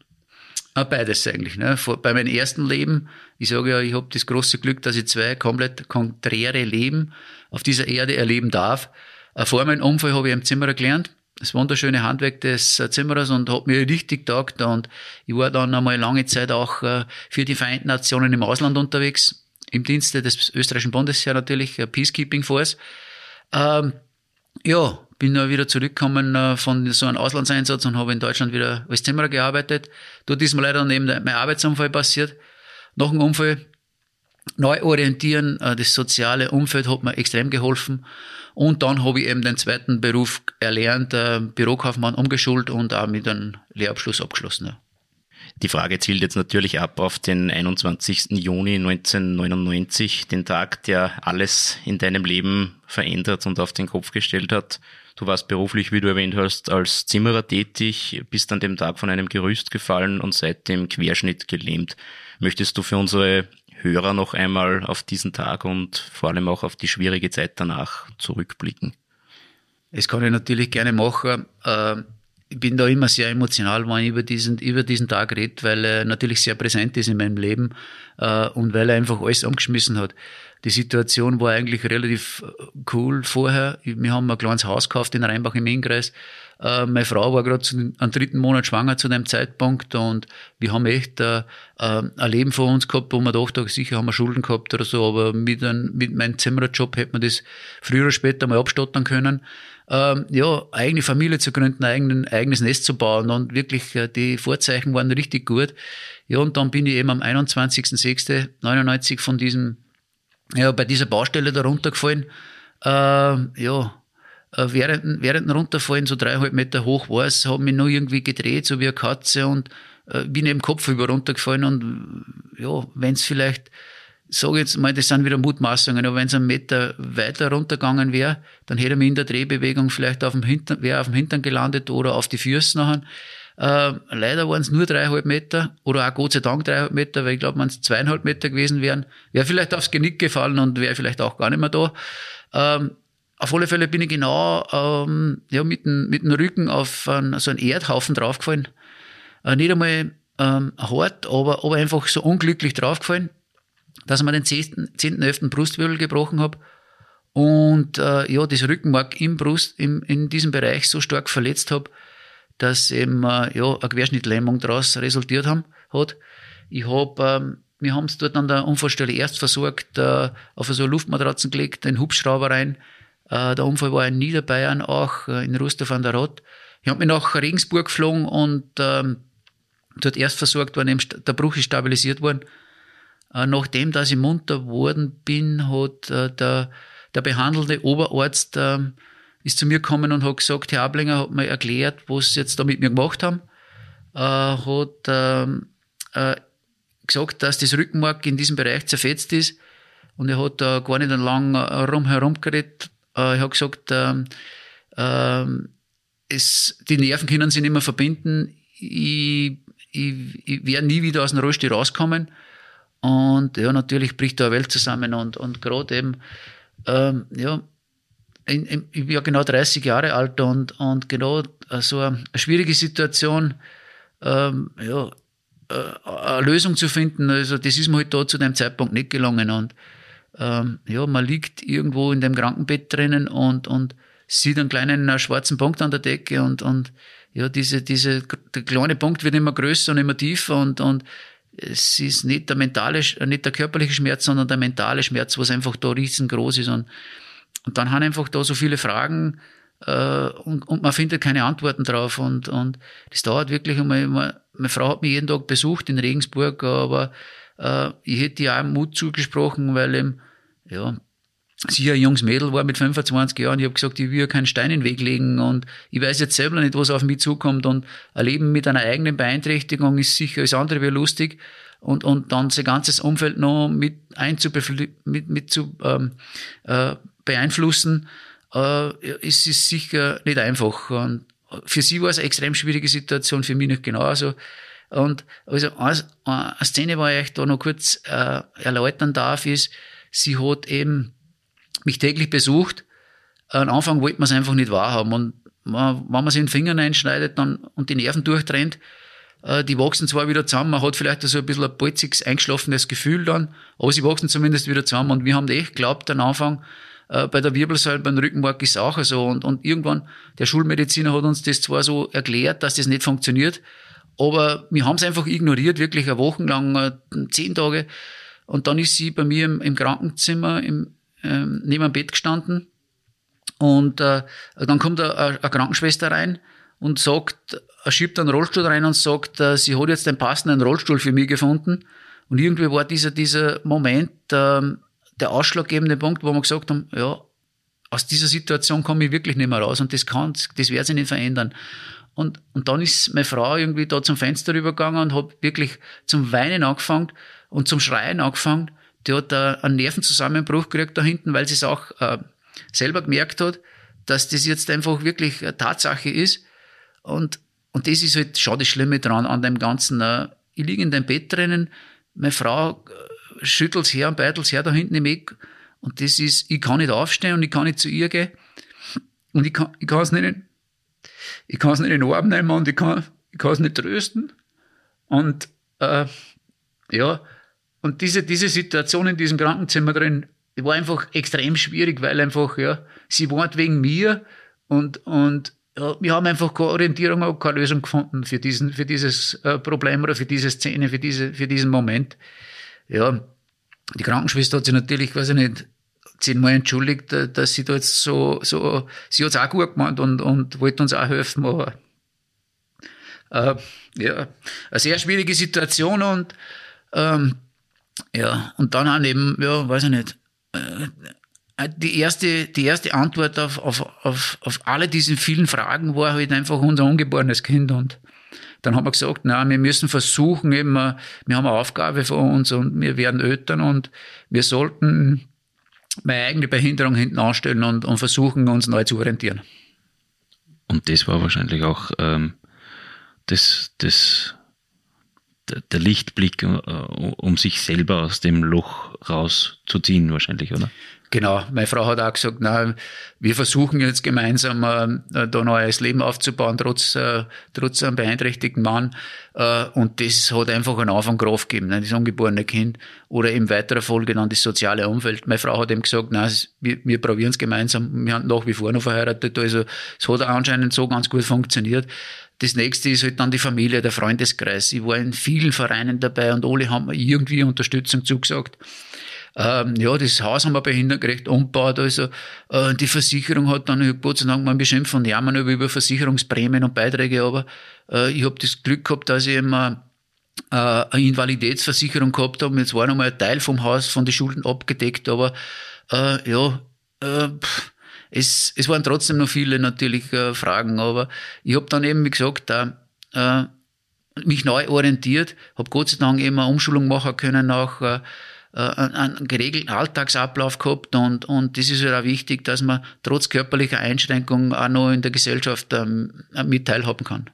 Beides eigentlich. Ne? Bei meinem ersten Leben, ich sage ja, ich habe das große Glück, dass ich zwei komplett konträre Leben auf dieser Erde erleben darf. Äh, vor meinem Unfall habe ich im Zimmerer gelernt das wunderschöne Handwerk des äh, Zimmerers und hat mir richtig taugt. Und ich war dann einmal lange Zeit auch äh, für die Vereinten Nationen im Ausland unterwegs, im Dienste des österreichischen Bundesheer natürlich, äh, Peacekeeping Force. Ähm, ja, bin dann wieder zurückgekommen von so einem Auslandseinsatz und habe in Deutschland wieder als Zimmerer gearbeitet. Dort ist mir leider daneben mein Arbeitsunfall passiert. Nach dem Unfall neu orientieren, das soziale Umfeld hat mir extrem geholfen. Und dann habe ich eben den zweiten Beruf erlernt, äh, Bürokaufmann umgeschult und auch mit einem Lehrabschluss abgeschlossen. Die Frage zielt jetzt natürlich ab auf den 21. Juni 1999, den Tag, der alles in deinem Leben verändert und auf den Kopf gestellt hat. Du warst beruflich, wie du erwähnt hast, als Zimmerer tätig, bist an dem Tag von einem Gerüst gefallen und seitdem Querschnitt gelähmt. Möchtest du für unsere Hörer noch einmal auf diesen Tag und vor allem auch auf die schwierige Zeit danach zurückblicken? Das kann ich natürlich gerne machen. Ähm, ich bin da immer sehr emotional, wenn ich über diesen, über diesen Tag rede, weil er natürlich sehr präsent ist in meinem Leben äh, und weil er einfach alles umgeschmissen hat. Die Situation war eigentlich relativ cool vorher. Wir haben ein kleines Haus gekauft in Rheinbach im Innkreis äh, meine Frau war gerade am dritten Monat schwanger zu dem Zeitpunkt und wir haben echt äh, äh, ein Leben vor uns gehabt, wo man dachte, sicher haben wir Schulden gehabt oder so, aber mit, ein, mit meinem Zimmererjob hätte man das früher oder später mal abstottern können. Ähm, ja, eigene Familie zu gründen, ein eigenes Nest zu bauen und wirklich äh, die Vorzeichen waren richtig gut. Ja, und dann bin ich eben am 21.06.99 von diesem, ja, bei dieser Baustelle da runtergefallen. Äh, ja, während, während dem Runterfallen, so dreieinhalb Meter hoch war es, habe mich noch irgendwie gedreht, so wie eine Katze und äh, bin eben Kopf über runtergefallen und ja, wenn es vielleicht, sage jetzt mal, das sind wieder Mutmaßungen, aber wenn es einen Meter weiter runtergegangen wäre, dann hätte er mich in der Drehbewegung vielleicht auf dem Hintern, wäre auf dem Hintern gelandet oder auf die Füße nachher. Äh, leider waren es nur dreieinhalb Meter oder auch Gott sei Dank dreieinhalb Meter, weil ich glaube, wenn es zweieinhalb Meter gewesen wären, wäre vielleicht aufs Genick gefallen und wäre vielleicht auch gar nicht mehr da. Ähm, auf alle Fälle bin ich genau ähm, ja, mit, dem, mit dem Rücken auf einen, so einen Erdhaufen draufgefallen. Äh, nicht einmal ähm, hart, aber, aber einfach so unglücklich draufgefallen, dass mir den 10., 10. 11. Brustwirbel gebrochen habe und äh, ja, das Rückenmark im Brust, im, in diesem Bereich so stark verletzt habe, dass eben äh, ja, eine Querschnittlähmung daraus resultiert haben, hat. Ich habe, ähm, wir haben es dort an der Unfallstelle erst versorgt, äh, auf so Luftmatratzen gelegt, den Hubschrauber rein. Äh, der Unfall war in Niederbayern auch, äh, in Rustov an der Rott. Ich habe mich nach Regensburg geflogen und ähm, dort erst versorgt worden, der Bruch ist stabilisiert worden. Äh, nachdem dass ich munter worden bin, hat äh, der, der behandelte Oberarzt äh, ist zu mir gekommen und hat gesagt, Herr Ablinger hat mir erklärt, was sie jetzt da mit mir gemacht haben. Äh, hat ähm, äh, gesagt, dass das Rückenmark in diesem Bereich zerfetzt ist und er hat da gar nicht lang rum herum geredet. Äh, er hat gesagt, ähm, ähm, es, die Nerven können sich nicht mehr verbinden. Ich, ich, ich werde nie wieder aus dem Rollstuhl rauskommen. Und ja, natürlich bricht da eine Welt zusammen und, und gerade eben, ähm, ja, in, in, ich bin ja genau 30 Jahre alt und, und genau so eine schwierige Situation, ähm, ja, äh, eine Lösung zu finden, also das ist mir halt da zu dem Zeitpunkt nicht gelungen und ähm, ja, man liegt irgendwo in dem Krankenbett drinnen und, und sieht einen kleinen einen schwarzen Punkt an der Decke und, und ja, diese, diese, der kleine Punkt wird immer größer und immer tiefer und, und es ist nicht der mentale, nicht der körperliche Schmerz, sondern der mentale Schmerz, was einfach da riesengroß ist und und dann haben einfach da so viele Fragen äh, und, und man findet keine Antworten drauf. Und, und das dauert wirklich einmal. Meine Frau hat mich jeden Tag besucht in Regensburg, aber äh, ich hätte ihr auch Mut zugesprochen, weil eben, ja, sie ein junges Mädel war mit 25 Jahren. Ich habe gesagt, ich will keinen Stein in den Weg legen und ich weiß jetzt selber nicht, was auf mich zukommt. Und ein Leben mit einer eigenen Beeinträchtigung ist sicher alles andere wie lustig. Und, und dann sein ganzes Umfeld noch mit mit, mit zu ähm, äh, beeinflussen, äh, es ist sicher nicht einfach. Und für sie war es eine extrem schwierige Situation, für mich nicht genauso. Und also eine, Szene, wo ich da noch kurz äh, erläutern darf, ist, sie hat eben mich täglich besucht. Am Anfang wollte man es einfach nicht wahrhaben. Und wenn man sich in den Finger einschneidet dann, und die Nerven durchtrennt, äh, die wachsen zwar wieder zusammen, man hat vielleicht so ein bisschen ein bolziges, eingeschlafenes Gefühl dann, aber sie wachsen zumindest wieder zusammen. Und wir haben echt geglaubt am Anfang, äh, bei der Wirbelsäule, beim Rückenmark ist es auch so. Und, und irgendwann, der Schulmediziner hat uns das zwar so erklärt, dass das nicht funktioniert, aber wir haben es einfach ignoriert, wirklich eine Woche lang, äh, zehn Tage. Und dann ist sie bei mir im, im Krankenzimmer im, ähm, neben dem Bett gestanden. Und äh, dann kommt eine, Krankenschwester rein und sagt, er schiebt einen Rollstuhl rein und sagt, äh, sie hat jetzt den passenden Rollstuhl für mich gefunden. Und irgendwie war dieser, dieser Moment, ähm, der ausschlaggebende Punkt, wo wir gesagt haben, ja, aus dieser Situation komme ich wirklich nicht mehr raus und das kann, das wird sich nicht verändern. Und, und dann ist meine Frau irgendwie da zum Fenster rübergegangen und hat wirklich zum Weinen angefangen und zum Schreien angefangen. Die hat da einen Nervenzusammenbruch gekriegt da hinten, weil sie es auch äh, selber gemerkt hat, dass das jetzt einfach wirklich eine Tatsache ist. Und, und das ist halt schon das Schlimme dran an dem Ganzen. Äh, ich liege in dem Bett drinnen, meine Frau schüttelt's her und beitelt's her da hinten im Eck. Und das ist, ich kann nicht aufstehen und ich kann nicht zu ihr gehen. Und ich kann, ich kann es nicht, ich kann es nicht in den Arm nehmen und ich kann, es nicht trösten. Und, äh, ja, und diese, diese Situation in diesem Krankenzimmer drin, war einfach extrem schwierig, weil einfach, ja, sie war wegen mir und, und, ja, wir haben einfach keine Orientierung und keine Lösung gefunden für diesen, für dieses äh, Problem oder für diese Szene, für diese, für diesen Moment. Ja, die Krankenschwester hat sich natürlich, weiß ich nicht, zehnmal entschuldigt, äh, dass sie da jetzt so, so, sie hat es auch gut gemeint und, und wollte uns auch helfen, aber äh, ja, eine sehr schwierige Situation und ähm, ja, und dann auch eben, ja, weiß ich nicht, äh, die erste, die erste Antwort auf, auf, auf, auf alle diese vielen Fragen war halt einfach unser ungeborenes Kind. Und dann haben wir gesagt, na, wir müssen versuchen, eben, wir haben eine Aufgabe vor uns und wir werden Eltern und wir sollten meine eigene Behinderung hinten anstellen und, und versuchen, uns neu zu orientieren. Und das war wahrscheinlich auch ähm, das, das, der Lichtblick, äh, um sich selber aus dem Loch rauszuziehen, wahrscheinlich, oder? Genau, meine Frau hat auch gesagt, na, wir versuchen jetzt gemeinsam äh, da neues Leben aufzubauen, trotz, äh, trotz einem beeinträchtigten Mann. Äh, und das hat einfach einen Anfang Kraft gegeben, ne, das ungeborene Kind. Oder in weiterer Folge dann das soziale Umfeld. Meine Frau hat eben gesagt, na, wir, wir probieren es gemeinsam. Wir haben nach wie vor noch verheiratet. Also es hat anscheinend so ganz gut funktioniert. Das nächste ist halt dann die Familie, der Freundeskreis. Ich war in vielen Vereinen dabei und alle haben mir irgendwie Unterstützung zugesagt. Ähm, ja, das Haus haben wir behindertengerecht umgebaut. Also äh, die Versicherung hat dann, Gott sei Dank, man beschimpft von Jammern über, über Versicherungsprämien und Beiträge, aber äh, ich habe das Glück gehabt, dass ich immer äh, eine Invaliditätsversicherung gehabt habe. Jetzt war noch mal ein Teil vom Haus von den Schulden abgedeckt, aber äh, ja, äh, pff, es, es waren trotzdem noch viele natürlich äh, Fragen, aber ich habe dann eben, wie gesagt, da, äh, mich neu orientiert, habe Gott sei Dank eine Umschulung machen können nach äh, äh, einen geregelten Alltagsablauf gehabt und, und das ist halt auch wichtig, dass man trotz körperlicher Einschränkung auch noch in der Gesellschaft ähm, mit teilhaben kann.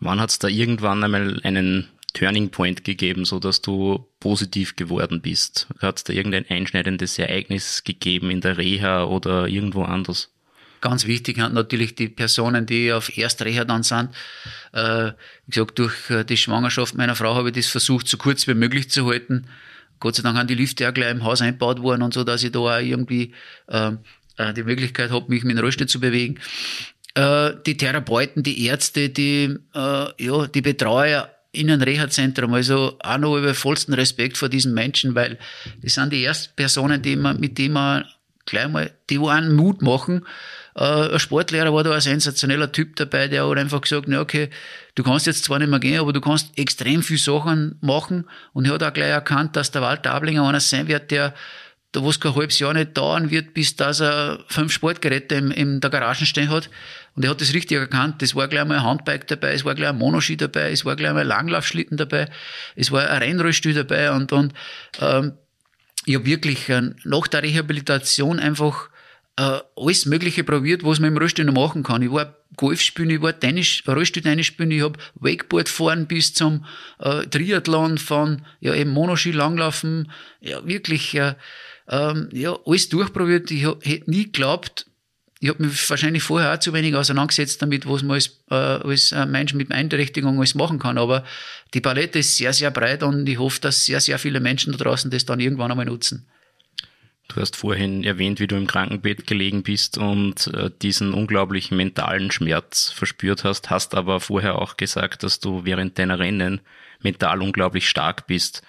Wann hat es da irgendwann einmal einen Turning Point gegeben, so dass du positiv geworden bist? Hat es da irgendein einschneidendes Ereignis gegeben in der Reha oder irgendwo anders? Ganz wichtig sind natürlich die Personen, die auf Erstreha dann sind. Äh, wie gesagt, durch äh, die Schwangerschaft meiner Frau habe ich das versucht, so kurz wie möglich zu halten. Gott sei Dank haben die Lifte auch gleich im Haus eingebaut worden und so, dass ich da auch irgendwie ähm, äh, die Möglichkeit habe, mich mit dem Rollstuhl zu bewegen. Äh, die Therapeuten, die Ärzte, die, äh, ja, die Betreuer in einem Reha-Zentrum. Also auch noch über vollsten Respekt vor diesen Menschen, weil das sind die ersten Personen, die man, mit denen man gleich mal, die einen Mut machen, äh, ein Sportlehrer war da ein sensationeller Typ dabei, der hat einfach gesagt, na okay, du kannst jetzt zwar nicht mehr gehen, aber du kannst extrem viel Sachen machen. Und er hat auch gleich erkannt, dass der Walter Ablinger einer sein wird, der da wo es kein halbes Jahr nicht dauern wird, bis dass er fünf Sportgeräte in, in der Garage stehen hat. Und er hat das richtig erkannt. Es war gleich mal ein Handbike dabei, es war gleich ein Monoski dabei, es war gleich mal ein Langlaufschlitten dabei, es war ein Rennrollstuhl dabei und, und ähm, ich habe wirklich äh, nach der Rehabilitation einfach äh, alles Mögliche probiert, was man im Rollstuhl noch machen kann. Ich war Golf spielen, ich war Tennis, Rollstuhl-Tennis spielen, ich habe Wakeboard fahren bis zum äh, Triathlon von, ja eben Monoski, Langlaufen, ja wirklich, äh, ähm, ja, alles durchprobiert. Ich hätte nie geglaubt, ich habe mich wahrscheinlich vorher auch zu wenig auseinandergesetzt damit, was man als, äh, als Mensch mit Beeinträchtigung alles machen kann. Aber die Palette ist sehr, sehr breit und ich hoffe, dass sehr, sehr viele Menschen da draußen das dann irgendwann einmal nutzen. Du hast vorhin erwähnt, wie du im Krankenbett gelegen bist und äh, diesen unglaublichen mentalen Schmerz verspürt hast, hast aber vorher auch gesagt, dass du während deiner Rennen mental unglaublich stark bist.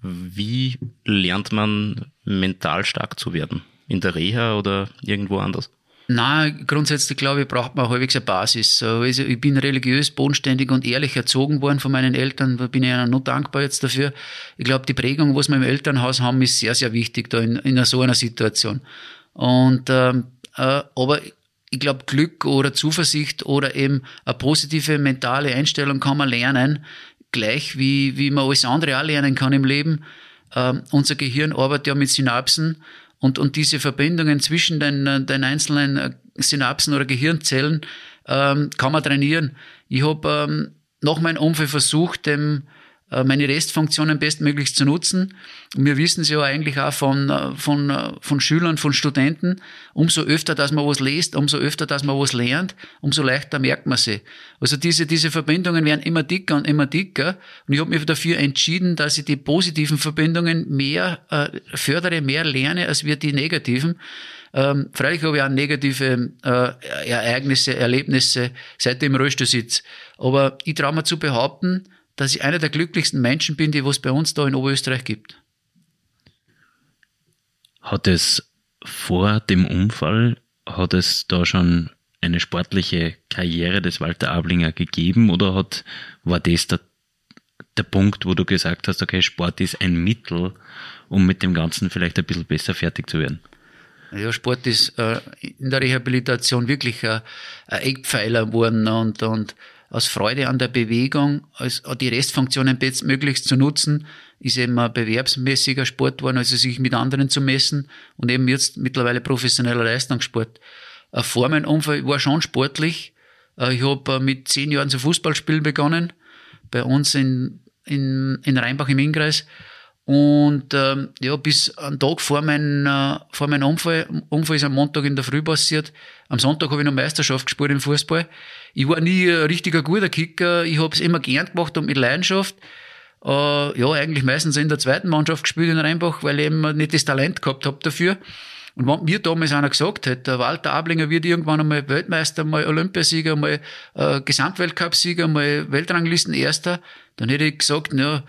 Wie lernt man mental stark zu werden? In der Reha oder irgendwo anders? Na, grundsätzlich glaube ich, braucht man halbwegs eine Basis. Also ich bin religiös, bodenständig und ehrlich erzogen worden von meinen Eltern. Da bin ich ihnen nur dankbar jetzt dafür. Ich glaube, die Prägung, was wir im Elternhaus haben, ist sehr, sehr wichtig da in, in so einer Situation. Und ähm, äh, aber ich glaube, Glück oder Zuversicht oder eben eine positive mentale Einstellung kann man lernen, gleich wie, wie man alles andere auch lernen kann im Leben. Ähm, unser Gehirn arbeitet ja mit Synapsen und, und diese Verbindungen zwischen den, äh, den einzelnen äh, Synapsen oder Gehirnzellen ähm, kann man trainieren. Ich habe ähm, nach meinem Unfall versucht, dem meine Restfunktionen bestmöglich zu nutzen. Und wir wissen es ja eigentlich auch von, äh, von, äh, von Schülern, von Studenten, umso öfter, dass man was liest, umso öfter, dass man was lernt, umso leichter merkt man sie. Also diese, diese Verbindungen werden immer dicker und immer dicker. Und ich habe mich dafür entschieden, dass ich die positiven Verbindungen mehr äh, fördere, mehr lerne, als wir die negativen. Ähm, freilich habe ich auch negative äh, Ereignisse, Erlebnisse, seit Rollstuhl sitze. Aber ich traue mir zu behaupten, dass ich einer der glücklichsten Menschen bin, die es bei uns da in Oberösterreich gibt. Hat es vor dem Unfall, hat es da schon eine sportliche Karriere des Walter Ablinger gegeben oder hat, war das der der Punkt, wo du gesagt hast, okay, Sport ist ein Mittel, um mit dem Ganzen vielleicht ein bisschen besser fertig zu werden? Ja, Sport ist äh, in der Rehabilitation wirklich ein, ein Eckpfeiler geworden und, und aus Freude an der Bewegung, als die Restfunktionen bestmöglichst zu nutzen, ist eben ein bewerbsmäßiger Sport geworden, also sich mit anderen zu messen und eben jetzt mittlerweile professioneller Leistungssport. Ein Formenunfall war schon sportlich. Äh, ich habe mit zehn Jahren zu Fußballspielen begonnen, bei uns in, in, in Rheinbach im Innkreis. Und ähm, ja, bis einen Tag vor meinem äh, vor meinem Unfall, Unfall ist am Montag in der Früh passiert. Am Sonntag habe ich noch Meisterschaft gespielt im Fußball. Ich war nie ein richtiger guter Kicker. Ich habe es immer gern gemacht und mit Leidenschaft. Äh, ja, eigentlich meistens in der zweiten Mannschaft gespielt in Rheinbach, weil ich eben nicht das Talent gehabt habe dafür. Und wenn mir damals einer gesagt hätte, Walter Ablinger wird irgendwann einmal Weltmeister, mal Olympiasieger, mal äh, Gesamtweltcupsieger, mal Weltranglistenerster, dann hätte ich gesagt, ja,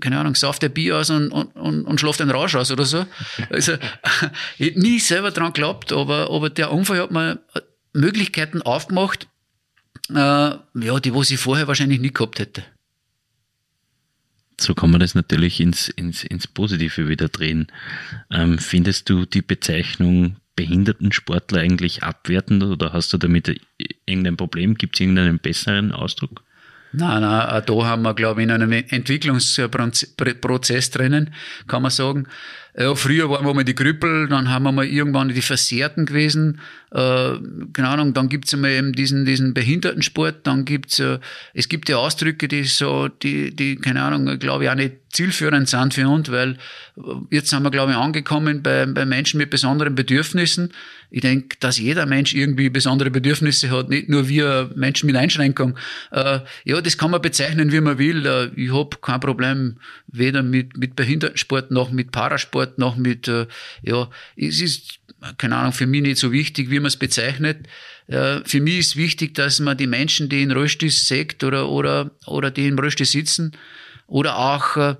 keine Ahnung, sauft der Bier aus und, und, und, und schläft einen Rausch aus oder so. Also, ich nie selber dran geglaubt, aber, aber der Unfall hat mir Möglichkeiten aufgemacht, äh, ja, die, wo ich vorher wahrscheinlich nie gehabt hätte. So kann man das natürlich ins, ins, ins Positive wieder drehen. Ähm, findest du die Bezeichnung Behindertensportler eigentlich abwertend oder hast du damit irgendein Problem? Gibt es irgendeinen besseren Ausdruck? Nein, nein, da haben wir, glaube ich, in einem Entwicklungsprozess drinnen, kann man sagen. Ja, früher waren wir mal die Krüppel, dann haben wir mal irgendwann die Versehrten gewesen. Äh, keine Ahnung, dann gibt's einmal eben diesen, diesen Behindertensport, dann gibt's äh, es gibt ja Ausdrücke, die so, die, die, keine Ahnung, glaube ich, auch nicht zielführend sind für uns, weil äh, jetzt sind wir, glaube ich, angekommen bei, bei Menschen mit besonderen Bedürfnissen. Ich denke, dass jeder Mensch irgendwie besondere Bedürfnisse hat, nicht nur wir Menschen mit Einschränkung. Äh, ja, das kann man bezeichnen, wie man will. Äh, ich habe kein Problem weder mit, mit Behindertensport noch mit Parasport noch mit, äh, ja, es ist, keine Ahnung, für mich nicht so wichtig, wie man es bezeichnet. Äh, für mich ist wichtig, dass man die Menschen, die in Rösti sägt oder, oder, oder die im Rösti sitzen, oder auch äh,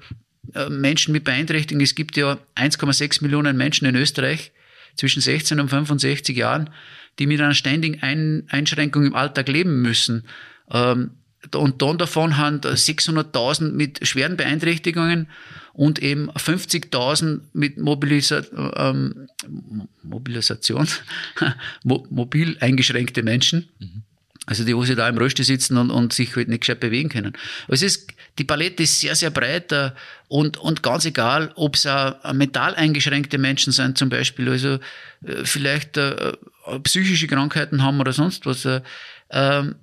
Menschen mit Beeinträchtigungen. Es gibt ja 1,6 Millionen Menschen in Österreich zwischen 16 und 65 Jahren, die mit einer ständigen Ein Einschränkung im Alltag leben müssen. Ähm, und dann davon haben 600.000 mit schweren Beeinträchtigungen und eben 50.000 mit Mobilisa ähm, Mobilisation, mobil eingeschränkte Menschen. Mhm. Also die, wo sie da im Rösti sitzen und, und sich halt nicht gescheit bewegen können. Also es ist, die Palette ist sehr, sehr breit äh, und, und ganz egal, ob es auch mental eingeschränkte Menschen sind zum Beispiel, also äh, vielleicht äh, psychische Krankheiten haben oder sonst was. Äh, ähm,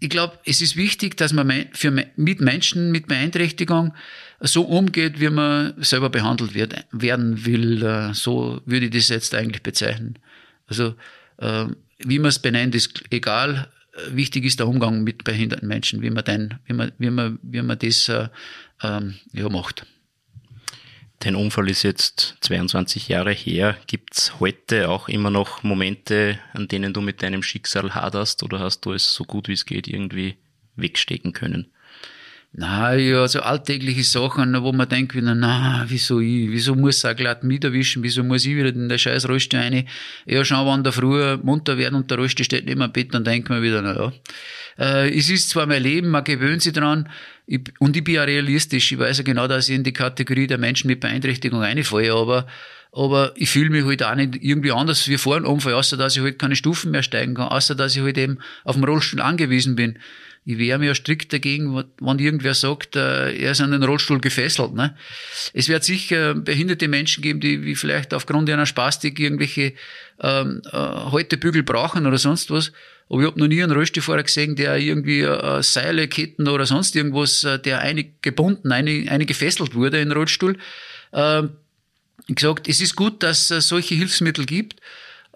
ich glaube, es ist wichtig, dass man für, mit Menschen mit Beeinträchtigung so umgeht, wie man selber behandelt wird, werden will. Äh, so würde ich das jetzt eigentlich bezeichnen. Also, äh, wie man es benennt, ist egal. Wichtig ist der Umgang mit behinderten Menschen, wie man, den, wie man, wie man, wie man das äh, ähm, ja, macht. Dein Unfall ist jetzt 22 Jahre her. Gibt es heute auch immer noch Momente, an denen du mit deinem Schicksal haderst oder hast du es so gut wie es geht irgendwie wegstecken können? Na ja, so alltägliche Sachen, wo man denkt wieder, na, wieso ich, wieso muss er glatt mit erwischen, wieso muss ich wieder in der scheiß Röste rein? Ja, schon, wenn der früher munter werden und der Röste steht neben dem Bett, dann denkt man wieder, na ja. Äh, es ist zwar mein Leben, man gewöhnt sich dran, ich, und ich bin ja realistisch, ich weiß ja genau, dass ich in die Kategorie der Menschen mit Beeinträchtigung reinfalle, aber aber ich fühle mich halt auch nicht irgendwie anders wie vor dem Unfall, außer dass ich halt keine Stufen mehr steigen kann, außer dass ich halt eben auf dem Rollstuhl angewiesen bin ich wehre mich ja strikt dagegen, wenn irgendwer sagt, äh, er ist an den Rollstuhl gefesselt. Ne? Es wird sicher behinderte Menschen geben, die wie vielleicht aufgrund einer Spastik irgendwelche ähm, äh, Haltebügel brauchen oder sonst was. Aber ich habe noch nie einen Rollstuhlfahrer gesehen, der irgendwie äh, Seile, Ketten oder sonst irgendwas, äh, der einig gebunden, einig, einig gefesselt wurde in den Rollstuhl. Ähm, gesagt, es ist gut, dass es solche Hilfsmittel gibt,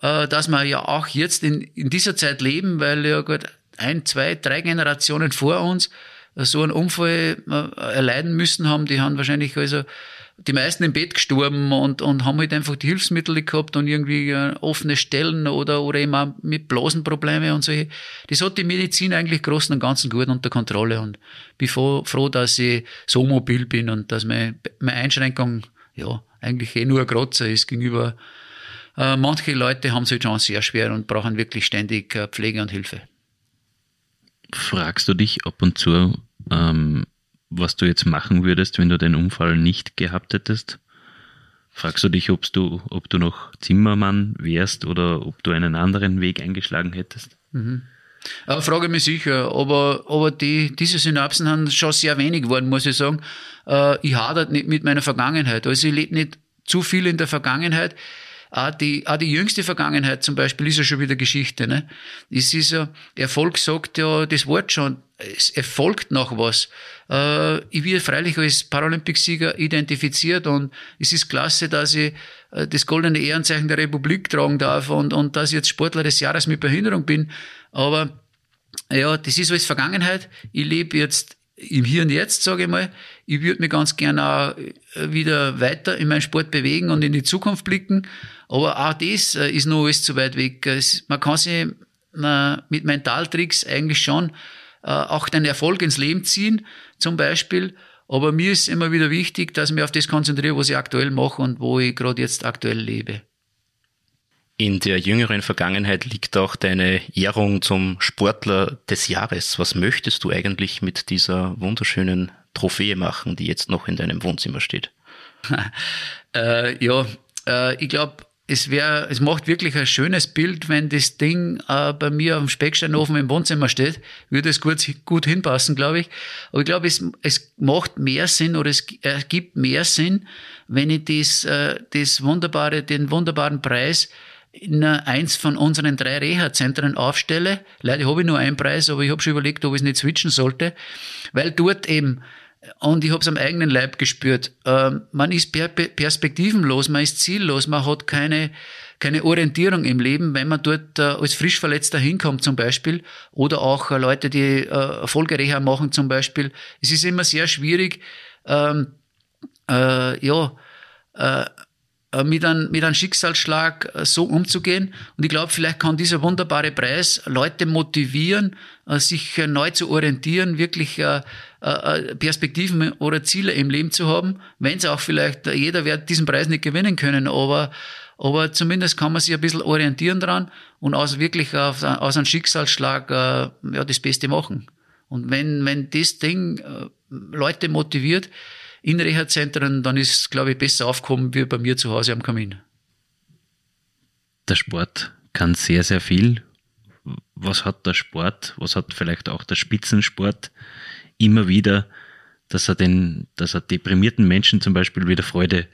äh, dass wir ja auch jetzt in, in dieser Zeit leben, weil ja gut, ein, zwei, drei Generationen vor uns so einen Unfall äh, erleiden müssen haben, die haben wahrscheinlich also die meisten im Bett gestorben und, und haben halt einfach die Hilfsmittel gehabt und irgendwie äh, offene Stellen oder, oder auch mit Blasenprobleme und solche. Das hat die Medizin eigentlich großen und ganzen gut unter Kontrolle und bin froh, froh dass ich so mobil bin und dass meine, meine Einschränkung ja eigentlich eh nur ein Kratzer ist gegenüber äh, manche Leute haben es halt schon sehr schwer und brauchen wirklich ständig äh, Pflege und Hilfe fragst du dich ab und zu, ähm, was du jetzt machen würdest, wenn du den Unfall nicht gehabt hättest? Fragst du dich, ob du, ob du noch Zimmermann wärst oder ob du einen anderen Weg eingeschlagen hättest? Mhm. Aber frage mich sicher, aber, aber die, diese Synapsen haben schon sehr wenig geworden, muss ich sagen. Äh, ich hadert nicht mit meiner Vergangenheit. Also ich lebe nicht zu viel in der Vergangenheit. Auch die, auch die jüngste Vergangenheit zum Beispiel ist ja schon wieder Geschichte. Ne? Es ist ja, Erfolg sagt ja das Wort schon, es erfolgt noch was. Äh, ich werde freilich als Paralympicsieger identifiziert und es ist klasse, dass ich äh, das goldene Ehrenzeichen der Republik tragen darf und, und dass ich jetzt Sportler des Jahres mit Behinderung bin. Aber ja, das ist alles Vergangenheit. Ich lebe jetzt im Hier und Jetzt, sage ich mal. Ich würde mich ganz gerne auch äh, wieder weiter in meinen Sport bewegen und in die Zukunft blicken. Aber auch das äh, ist noch alles zu weit weg. man kann sich mit Mentaltricks eigentlich schon äh, auch den Erfolg ins Leben ziehen, zum Beispiel. Aber mir ist immer wieder wichtig, dass ich mich auf das konzentriere, was ich aktuell mache und wo ich gerade jetzt aktuell lebe. In der jüngeren Vergangenheit liegt auch deine Ehrung zum Sportler des Jahres. Was möchtest du eigentlich mit dieser wunderschönen Trophäe machen, die jetzt noch in deinem Wohnzimmer steht? äh, ja, äh, ich glaube, es es macht wirklich ein schönes Bild, wenn das Ding äh, bei mir am Specksteinofen im Wohnzimmer steht. Würde es gut, gut hinpassen, glaube ich. Aber ich glaube, es, es macht mehr Sinn oder es ergibt mehr Sinn, wenn ich das, äh, das wunderbare, den wunderbaren Preis in eins von unseren drei Reha-Zentren aufstelle. Leider habe ich nur einen Preis, aber ich habe schon überlegt, ob ich es nicht switchen sollte, weil dort eben und ich habe es am eigenen Leib gespürt. Ähm, man ist per perspektivenlos, man ist ziellos, man hat keine, keine Orientierung im Leben, wenn man dort äh, als Frischverletzter hinkommt zum Beispiel oder auch äh, Leute, die äh, Folgereha machen zum Beispiel. Es ist immer sehr schwierig, ähm, äh, ja, äh, mit einem, mit einem Schicksalsschlag äh, so umzugehen. Und ich glaube, vielleicht kann dieser wunderbare Preis Leute motivieren, äh, sich neu zu orientieren, wirklich Perspektiven oder Ziele im Leben zu haben, wenn es auch vielleicht, jeder wird diesen Preis nicht gewinnen können, aber, aber zumindest kann man sich ein bisschen orientieren dran und aus wirklich aus einem Schicksalsschlag ja, das Beste machen. Und wenn, wenn das Ding Leute motiviert, in Reha-Zentren, dann ist, glaube ich, besser aufgekommen wie bei mir zu Hause am Kamin. Der Sport kann sehr, sehr viel. Was hat der Sport, was hat vielleicht auch der Spitzensport immer wieder, dass er den, dass er deprimierten Menschen zum Beispiel wieder Freude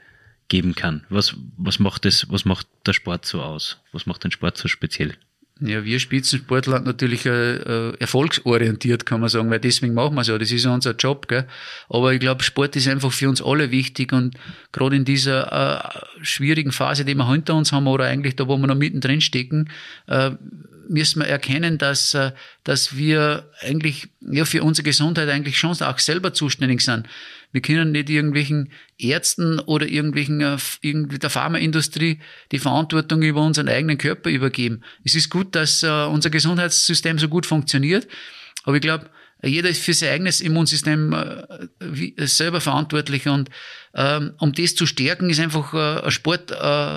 geben kann? Was, was macht das, was macht der Sport so aus? Was macht den Sport so speziell? Ja, wir Spitzensportler natürlich äh, äh, erfolgsorientiert, kann man sagen, weil deswegen machen wir es ja. Das ist unser Job, gell? Aber ich glaube, Sport ist einfach für uns alle wichtig und gerade in dieser äh, schwierigen Phase, die wir hinter uns haben oder eigentlich da, wo wir noch mittendrin stecken, äh, müssen wir erkennen, dass, äh, dass wir eigentlich ja für unsere Gesundheit eigentlich schon auch selber zuständig sind. Wir können nicht irgendwelchen Ärzten oder irgendwelchen äh, irgendwie der Pharmaindustrie die Verantwortung über unseren eigenen Körper übergeben. Es ist gut, dass äh, unser Gesundheitssystem so gut funktioniert, aber ich glaube, jeder ist für sein eigenes Immunsystem äh, selber verantwortlich und ähm, um das zu stärken, ist einfach äh, Sport äh,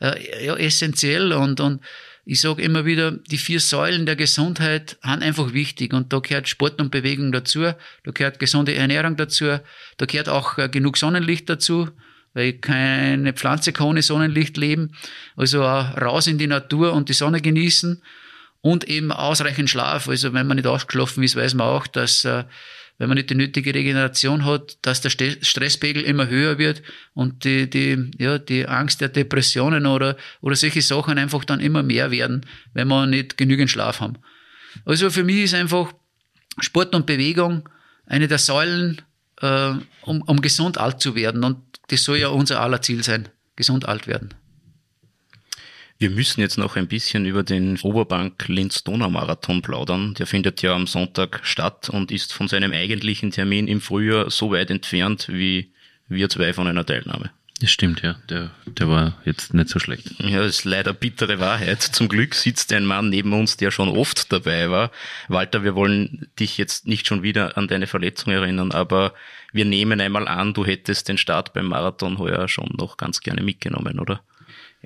äh, ja, essentiell und, und ich sage immer wieder, die vier Säulen der Gesundheit sind einfach wichtig und da gehört Sport und Bewegung dazu, da gehört gesunde Ernährung dazu, da gehört auch äh, genug Sonnenlicht dazu, weil keine Pflanze kann ohne Sonnenlicht leben. Also auch raus in die Natur und die Sonne genießen und eben ausreichend Schlaf. Also wenn man nicht ausgeschlafen ist, weiß man auch, dass äh, wenn man nicht die nötige Regeneration hat, dass der Stresspegel immer höher wird und die, die, ja, die Angst der Depressionen oder, oder solche Sachen einfach dann immer mehr werden, wenn wir nicht genügend Schlaf haben. Also für mich ist einfach Sport und Bewegung eine der Säulen, äh, um, um gesund alt zu werden. Und das soll ja unser aller Ziel sein, gesund alt werden. Wir müssen jetzt noch ein bisschen über den Oberbank Linz-Donau-Marathon plaudern. Der findet ja am Sonntag statt und ist von seinem eigentlichen Termin im Frühjahr so weit entfernt wie wir zwei von einer Teilnahme. Das stimmt, ja. Der, der war jetzt nicht so schlecht. Ja, das ist leider bittere Wahrheit. Zum Glück sitzt ein Mann neben uns, der schon oft dabei war. Walter, wir wollen dich jetzt nicht schon wieder an deine Verletzung erinnern, aber wir nehmen einmal an, du hättest den Start beim Marathon heuer schon noch ganz gerne mitgenommen, oder?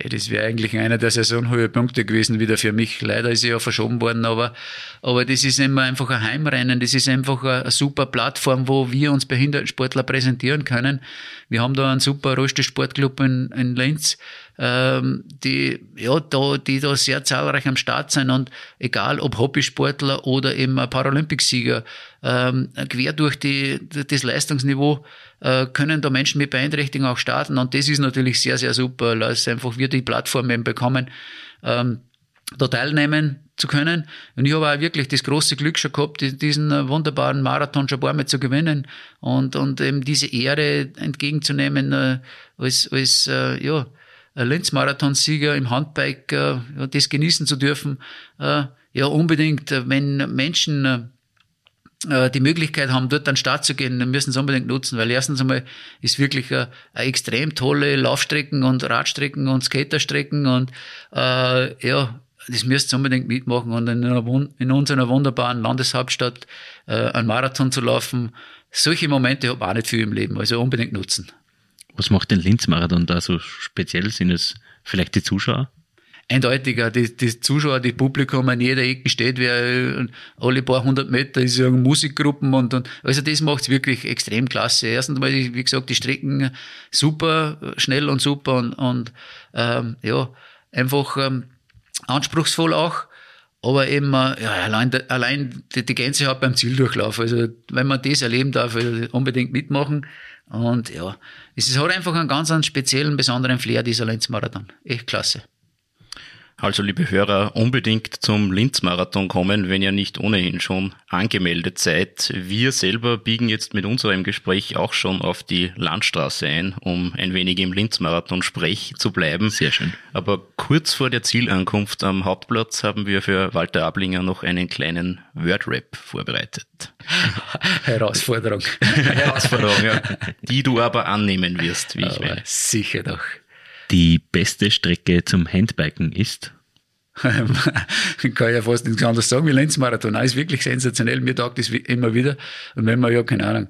Das wäre eigentlich einer der Saisonhöhepunkte gewesen wieder für mich. Leider ist er ja verschoben worden, aber, aber das ist immer einfach ein Heimrennen. Das ist einfach eine, eine super Plattform, wo wir uns Behindertensportler präsentieren können. Wir haben da einen super Roste-Sportclub in, in Linz, ähm, die, ja, da, die da sehr zahlreich am Start sind und egal ob Hobbysportler oder eben Paralympicsieger, ähm, quer durch die, das Leistungsniveau äh, können da Menschen mit Beeinträchtigung auch starten und das ist natürlich sehr, sehr super, dass einfach wir die Plattform eben bekommen, ähm, da teilnehmen zu können. Und ich habe auch wirklich das große Glück schon gehabt, diesen wunderbaren Marathon schon ein paar Mal zu gewinnen und, und eben diese Ehre entgegenzunehmen äh, als, als äh, ja, Linz-Marathon-Sieger im Handbike, äh, das genießen zu dürfen. Äh, ja, unbedingt, äh, wenn Menschen äh, die Möglichkeit haben, dort an den Start zu gehen, dann müssen sie unbedingt nutzen, weil erstens einmal ist wirklich eine, eine extrem tolle Laufstrecken und Radstrecken und Skaterstrecken und äh, ja, das müsst ihr unbedingt mitmachen und in, einer, in unserer wunderbaren Landeshauptstadt äh, einen Marathon zu laufen. Solche Momente habe ich auch nicht viel im Leben, also unbedingt nutzen. Was macht den Linz-Marathon da so speziell? Sind es vielleicht die Zuschauer? eindeutiger. Die, die Zuschauer, die Publikum an jeder Ecke steht, wer alle paar hundert Meter ist ja Musikgruppen und, und also das macht's wirklich extrem klasse. Erstens einmal, wie gesagt, die Strecken super schnell und super und, und ähm, ja, einfach ähm, anspruchsvoll auch. Aber eben, äh, ja, allein, allein die, die Gänsehaut beim Zieldurchlauf. Also, wenn man das erleben darf, also unbedingt mitmachen. Und ja, es hat einfach einen ganz einen speziellen, besonderen Flair, dieser Lenz-Marathon. Echt klasse. Also liebe Hörer, unbedingt zum Linz-Marathon kommen, wenn ihr nicht ohnehin schon angemeldet seid. Wir selber biegen jetzt mit unserem Gespräch auch schon auf die Landstraße ein, um ein wenig im Linz-Marathon-Sprech zu bleiben. Sehr schön. Aber kurz vor der Zielankunft am Hauptplatz haben wir für Walter Ablinger noch einen kleinen Wordrap vorbereitet. Herausforderung. Herausforderung, ja. Die du aber annehmen wirst, wie ich weiß. Sicher doch die beste Strecke zum Handbiken ist? ich kann ja fast nichts anderes sagen wie Lenzmarathon. Nein, ist wirklich sensationell. Mir taugt das immer wieder. Und wenn man ja, keine Ahnung,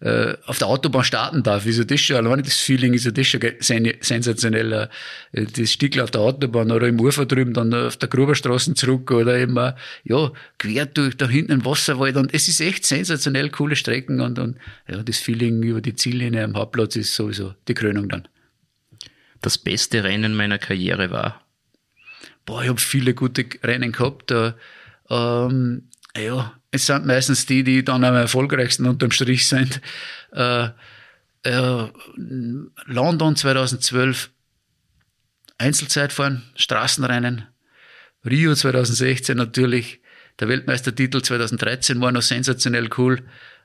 äh, auf der Autobahn starten darf, ist ja das schon, alleine das Feeling ist ja das schon sensationell. Äh, das Stickel auf der Autobahn oder im Ufer drüben, dann auf der Gruberstraße zurück oder eben, ja, quer durch, da hinten im Wasserwald. Und es ist echt sensationell coole Strecken und, und ja, das Feeling über die Ziellinie am Hauptplatz ist sowieso die Krönung dann das beste Rennen meiner Karriere war? Boah, ich habe viele gute Rennen gehabt. Äh, ähm, ja, es sind meistens die, die dann am erfolgreichsten unterm Strich sind. Äh, äh, London 2012, Einzelzeitfahren, Straßenrennen. Rio 2016 natürlich. Der Weltmeistertitel 2013 war noch sensationell cool.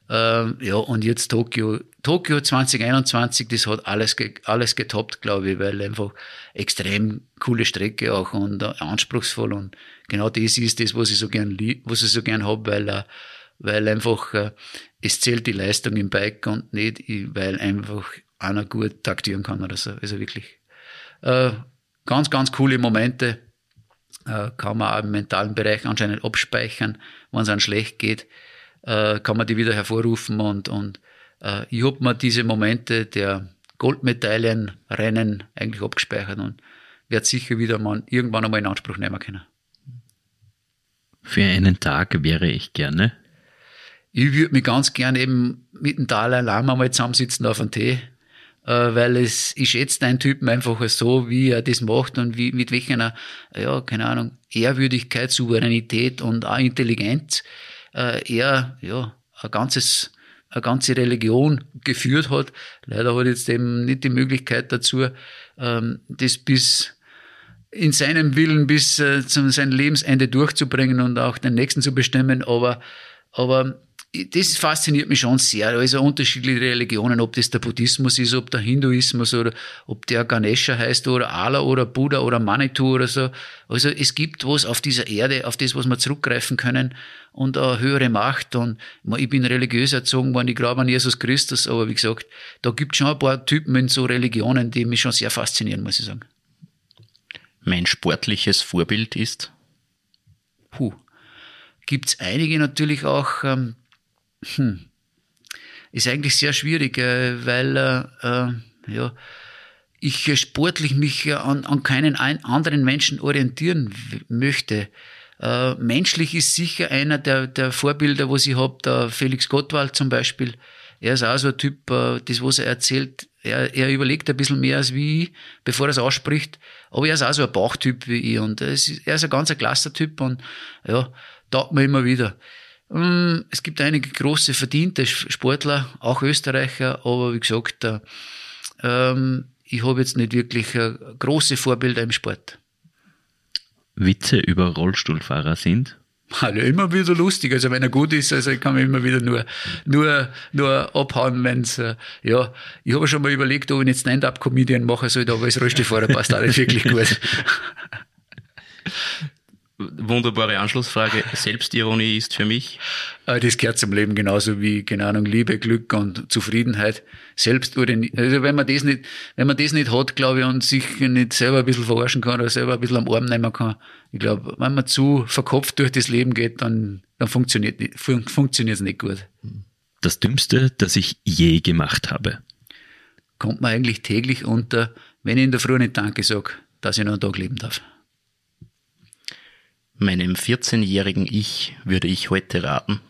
Ähm, ja, und jetzt Tokio. Tokio 2021, das hat alles, alles getoppt, glaube ich, weil einfach extrem coole Strecke auch und uh, anspruchsvoll und genau das ist das, was ich so gern, was ich so gern habe, weil, uh, weil einfach uh, es zählt die Leistung im Bike und nicht, weil einfach einer gut taktieren kann oder so. Also wirklich ganz, ganz coole Momente. kann man auch im mentalen Bereich anscheinend abspeichern, wenn es einem schlecht geht äh, kann man die wieder hervorrufen und, und äh, ich habe mir diese Momente der Goldmedaillenrennen eigentlich abgespeichert und werde sicher wieder mal irgendwann einmal in Anspruch nehmen können. Für einen Tag wäre ich gerne. Ich würde mich ganz gerne eben mit dem Dalai Lama mal zusammensitzen auf einen Tee, äh, weil es, ich schätze deinen Typen einfach so, wie er das macht und wie, mit welcher, ja, keine Ahnung, Ehrwürdigkeit, Souveränität und auch Intelligenz äh, er ja, ein ganzes, eine ganze Religion geführt hat. Leider hat jetzt eben nicht die Möglichkeit dazu, ähm, das bis in seinem Willen bis äh, zu seinem Lebensende durchzubringen und auch den nächsten zu bestimmen. Aber, aber das fasziniert mich schon sehr. Also unterschiedliche Religionen, ob das der Buddhismus ist, ob der Hinduismus oder ob der Ganesha heißt oder Allah oder Buddha oder Manitou oder so. Also es gibt was auf dieser Erde, auf das, was wir zurückgreifen können und eine höhere Macht. Und ich bin religiös erzogen worden, ich glaube an Jesus Christus, aber wie gesagt, da gibt es schon ein paar Typen in so Religionen, die mich schon sehr faszinieren, muss ich sagen. Mein sportliches Vorbild ist? Puh. Gibt es einige natürlich auch, ähm, hm, ist eigentlich sehr schwierig, äh, weil äh, äh, ja, ich sportlich mich an, an keinen anderen Menschen orientieren möchte. Äh, menschlich ist sicher einer der, der Vorbilder, was ich habe, der Felix Gottwald zum Beispiel. Er ist auch so ein Typ, äh, das, was er erzählt, er, er überlegt ein bisschen mehr als wie ich, bevor er es ausspricht. Aber er ist auch so ein Bauchtyp wie ich und er ist, er ist ein ganz klasse Typ und ja, taugt mir immer wieder. Mm, es gibt einige große verdiente Sportler, auch Österreicher, aber wie gesagt, äh, ähm, ich habe jetzt nicht wirklich äh, große Vorbilder im Sport. Witze über Rollstuhlfahrer sind? Also immer wieder lustig. Also wenn er gut ist, also ich kann mich immer wieder nur, nur, nur abhauen, wenn's, äh, ja, ich habe schon mal überlegt, ob ich nicht Stand-Up-Comedian machen soll, aber als Rollstuhlfahrer passt nicht wirklich gut. Wunderbare Anschlussfrage. Selbstironie ist für mich? Äh, das gehört zum Leben genauso wie, keine Ahnung, Liebe, Glück und Zufriedenheit. Selbstironie. Also wenn man das nicht, wenn man das nicht hat, glaube ich, und sich nicht selber ein bisschen verarschen kann oder selber ein bisschen am Arm nehmen kann, ich glaube, wenn man zu verkopft durch das Leben geht, dann, dann funktioniert es fun funktioniert nicht gut. Das Dümmste, das ich je gemacht habe. Kommt man eigentlich täglich unter, wenn ich in der Früh nicht Danke sage, dass ich noch einen Tag leben darf. Meinem 14-jährigen Ich würde ich heute raten.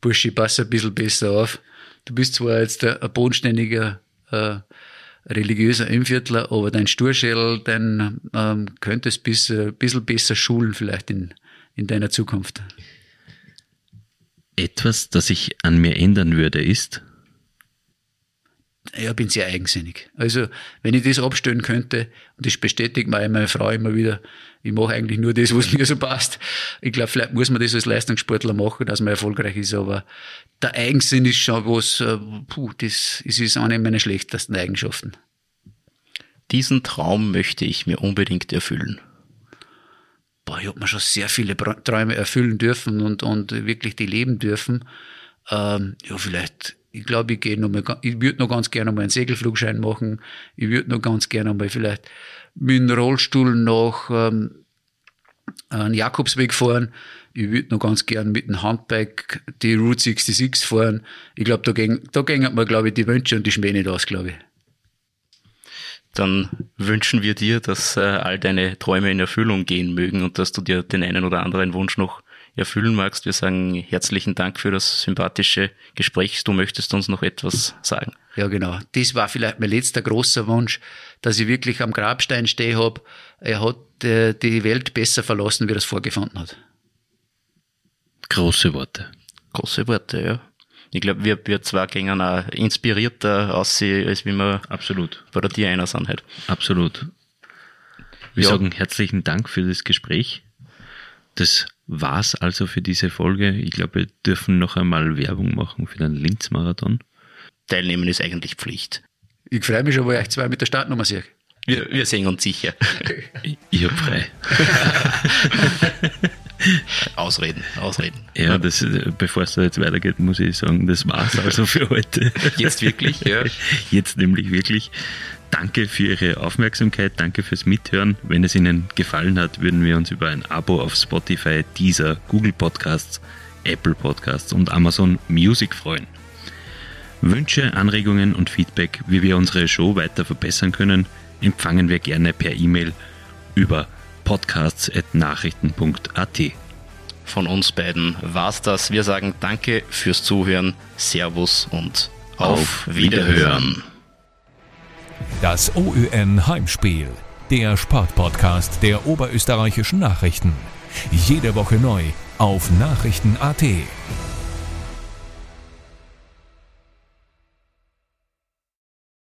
Burschi, pass ein bisschen besser auf. Du bist zwar jetzt ein bodenständiger äh, religiöser Impfviertler, aber dein Sturschädel, dein ähm, könntest bis ein bisschen besser schulen vielleicht in, in deiner Zukunft. Etwas, das ich an mir ändern würde, ist, ja, bin sehr eigensinnig. Also, wenn ich das abstellen könnte, und das bestätigt mir meine Frau immer wieder, ich mache eigentlich nur das, was mir so passt. Ich glaube, vielleicht muss man das als Leistungssportler machen, dass man erfolgreich ist, aber der Eigensinn ist schon was, äh, puh, das ist eine meiner schlechtesten Eigenschaften. Diesen Traum möchte ich mir unbedingt erfüllen. Boah, ich habe mir schon sehr viele Träume erfüllen dürfen und, und wirklich die leben dürfen. Ähm, ja, vielleicht ich glaube, ich gehe noch mal, ich würde noch ganz gerne mal einen Segelflugschein machen. Ich würde noch ganz gerne mal vielleicht mit dem Rollstuhl nach ähm, einen Jakobsweg fahren. Ich würde noch ganz gerne mit dem Handbike die Route 66 fahren. Ich glaube, da gehen, da gehen mir, glaube ich, die Wünsche und die Schmäh nicht aus, glaube ich. Dann wünschen wir dir, dass äh, all deine Träume in Erfüllung gehen mögen und dass du dir den einen oder anderen Wunsch noch erfüllen magst. Wir sagen herzlichen Dank für das sympathische Gespräch. Du möchtest uns noch etwas sagen. Ja, genau. Das war vielleicht mein letzter großer Wunsch, dass ich wirklich am Grabstein stehe habe. Er hat äh, die Welt besser verlassen, wie er es vorgefunden hat. Große Worte. Große Worte, ja. Ich glaube, wir, wir zwei gehen auch inspirierter aussehen, als wie wir Absolut. bei der Tier einer sind halt. Absolut. Wir ja. sagen herzlichen Dank für das Gespräch. Das war's also für diese Folge. Ich glaube, wir dürfen noch einmal Werbung machen für den Linz-Marathon. Teilnehmen ist eigentlich Pflicht. Ich freue mich schon, wo ich euch zwei mit der Startnummer sehe. Wir, wir sehen uns sicher. ich, ich habe frei. ausreden, ausreden. Ja, das, bevor es da jetzt weitergeht, muss ich sagen, das war's also für heute. Jetzt wirklich, ja. Jetzt nämlich wirklich. Danke für Ihre Aufmerksamkeit, danke fürs Mithören. Wenn es Ihnen gefallen hat, würden wir uns über ein Abo auf Spotify, Deezer, Google Podcasts, Apple Podcasts und Amazon Music freuen. Wünsche, Anregungen und Feedback, wie wir unsere Show weiter verbessern können, empfangen wir gerne per E-Mail über podcasts.nachrichten.at. Von uns beiden war's das. Wir sagen Danke fürs Zuhören, Servus und auf, auf Wiederhören. Wiederhören. Das OÜN Heimspiel, der Sportpodcast der oberösterreichischen Nachrichten. Jede Woche neu auf Nachrichten.at.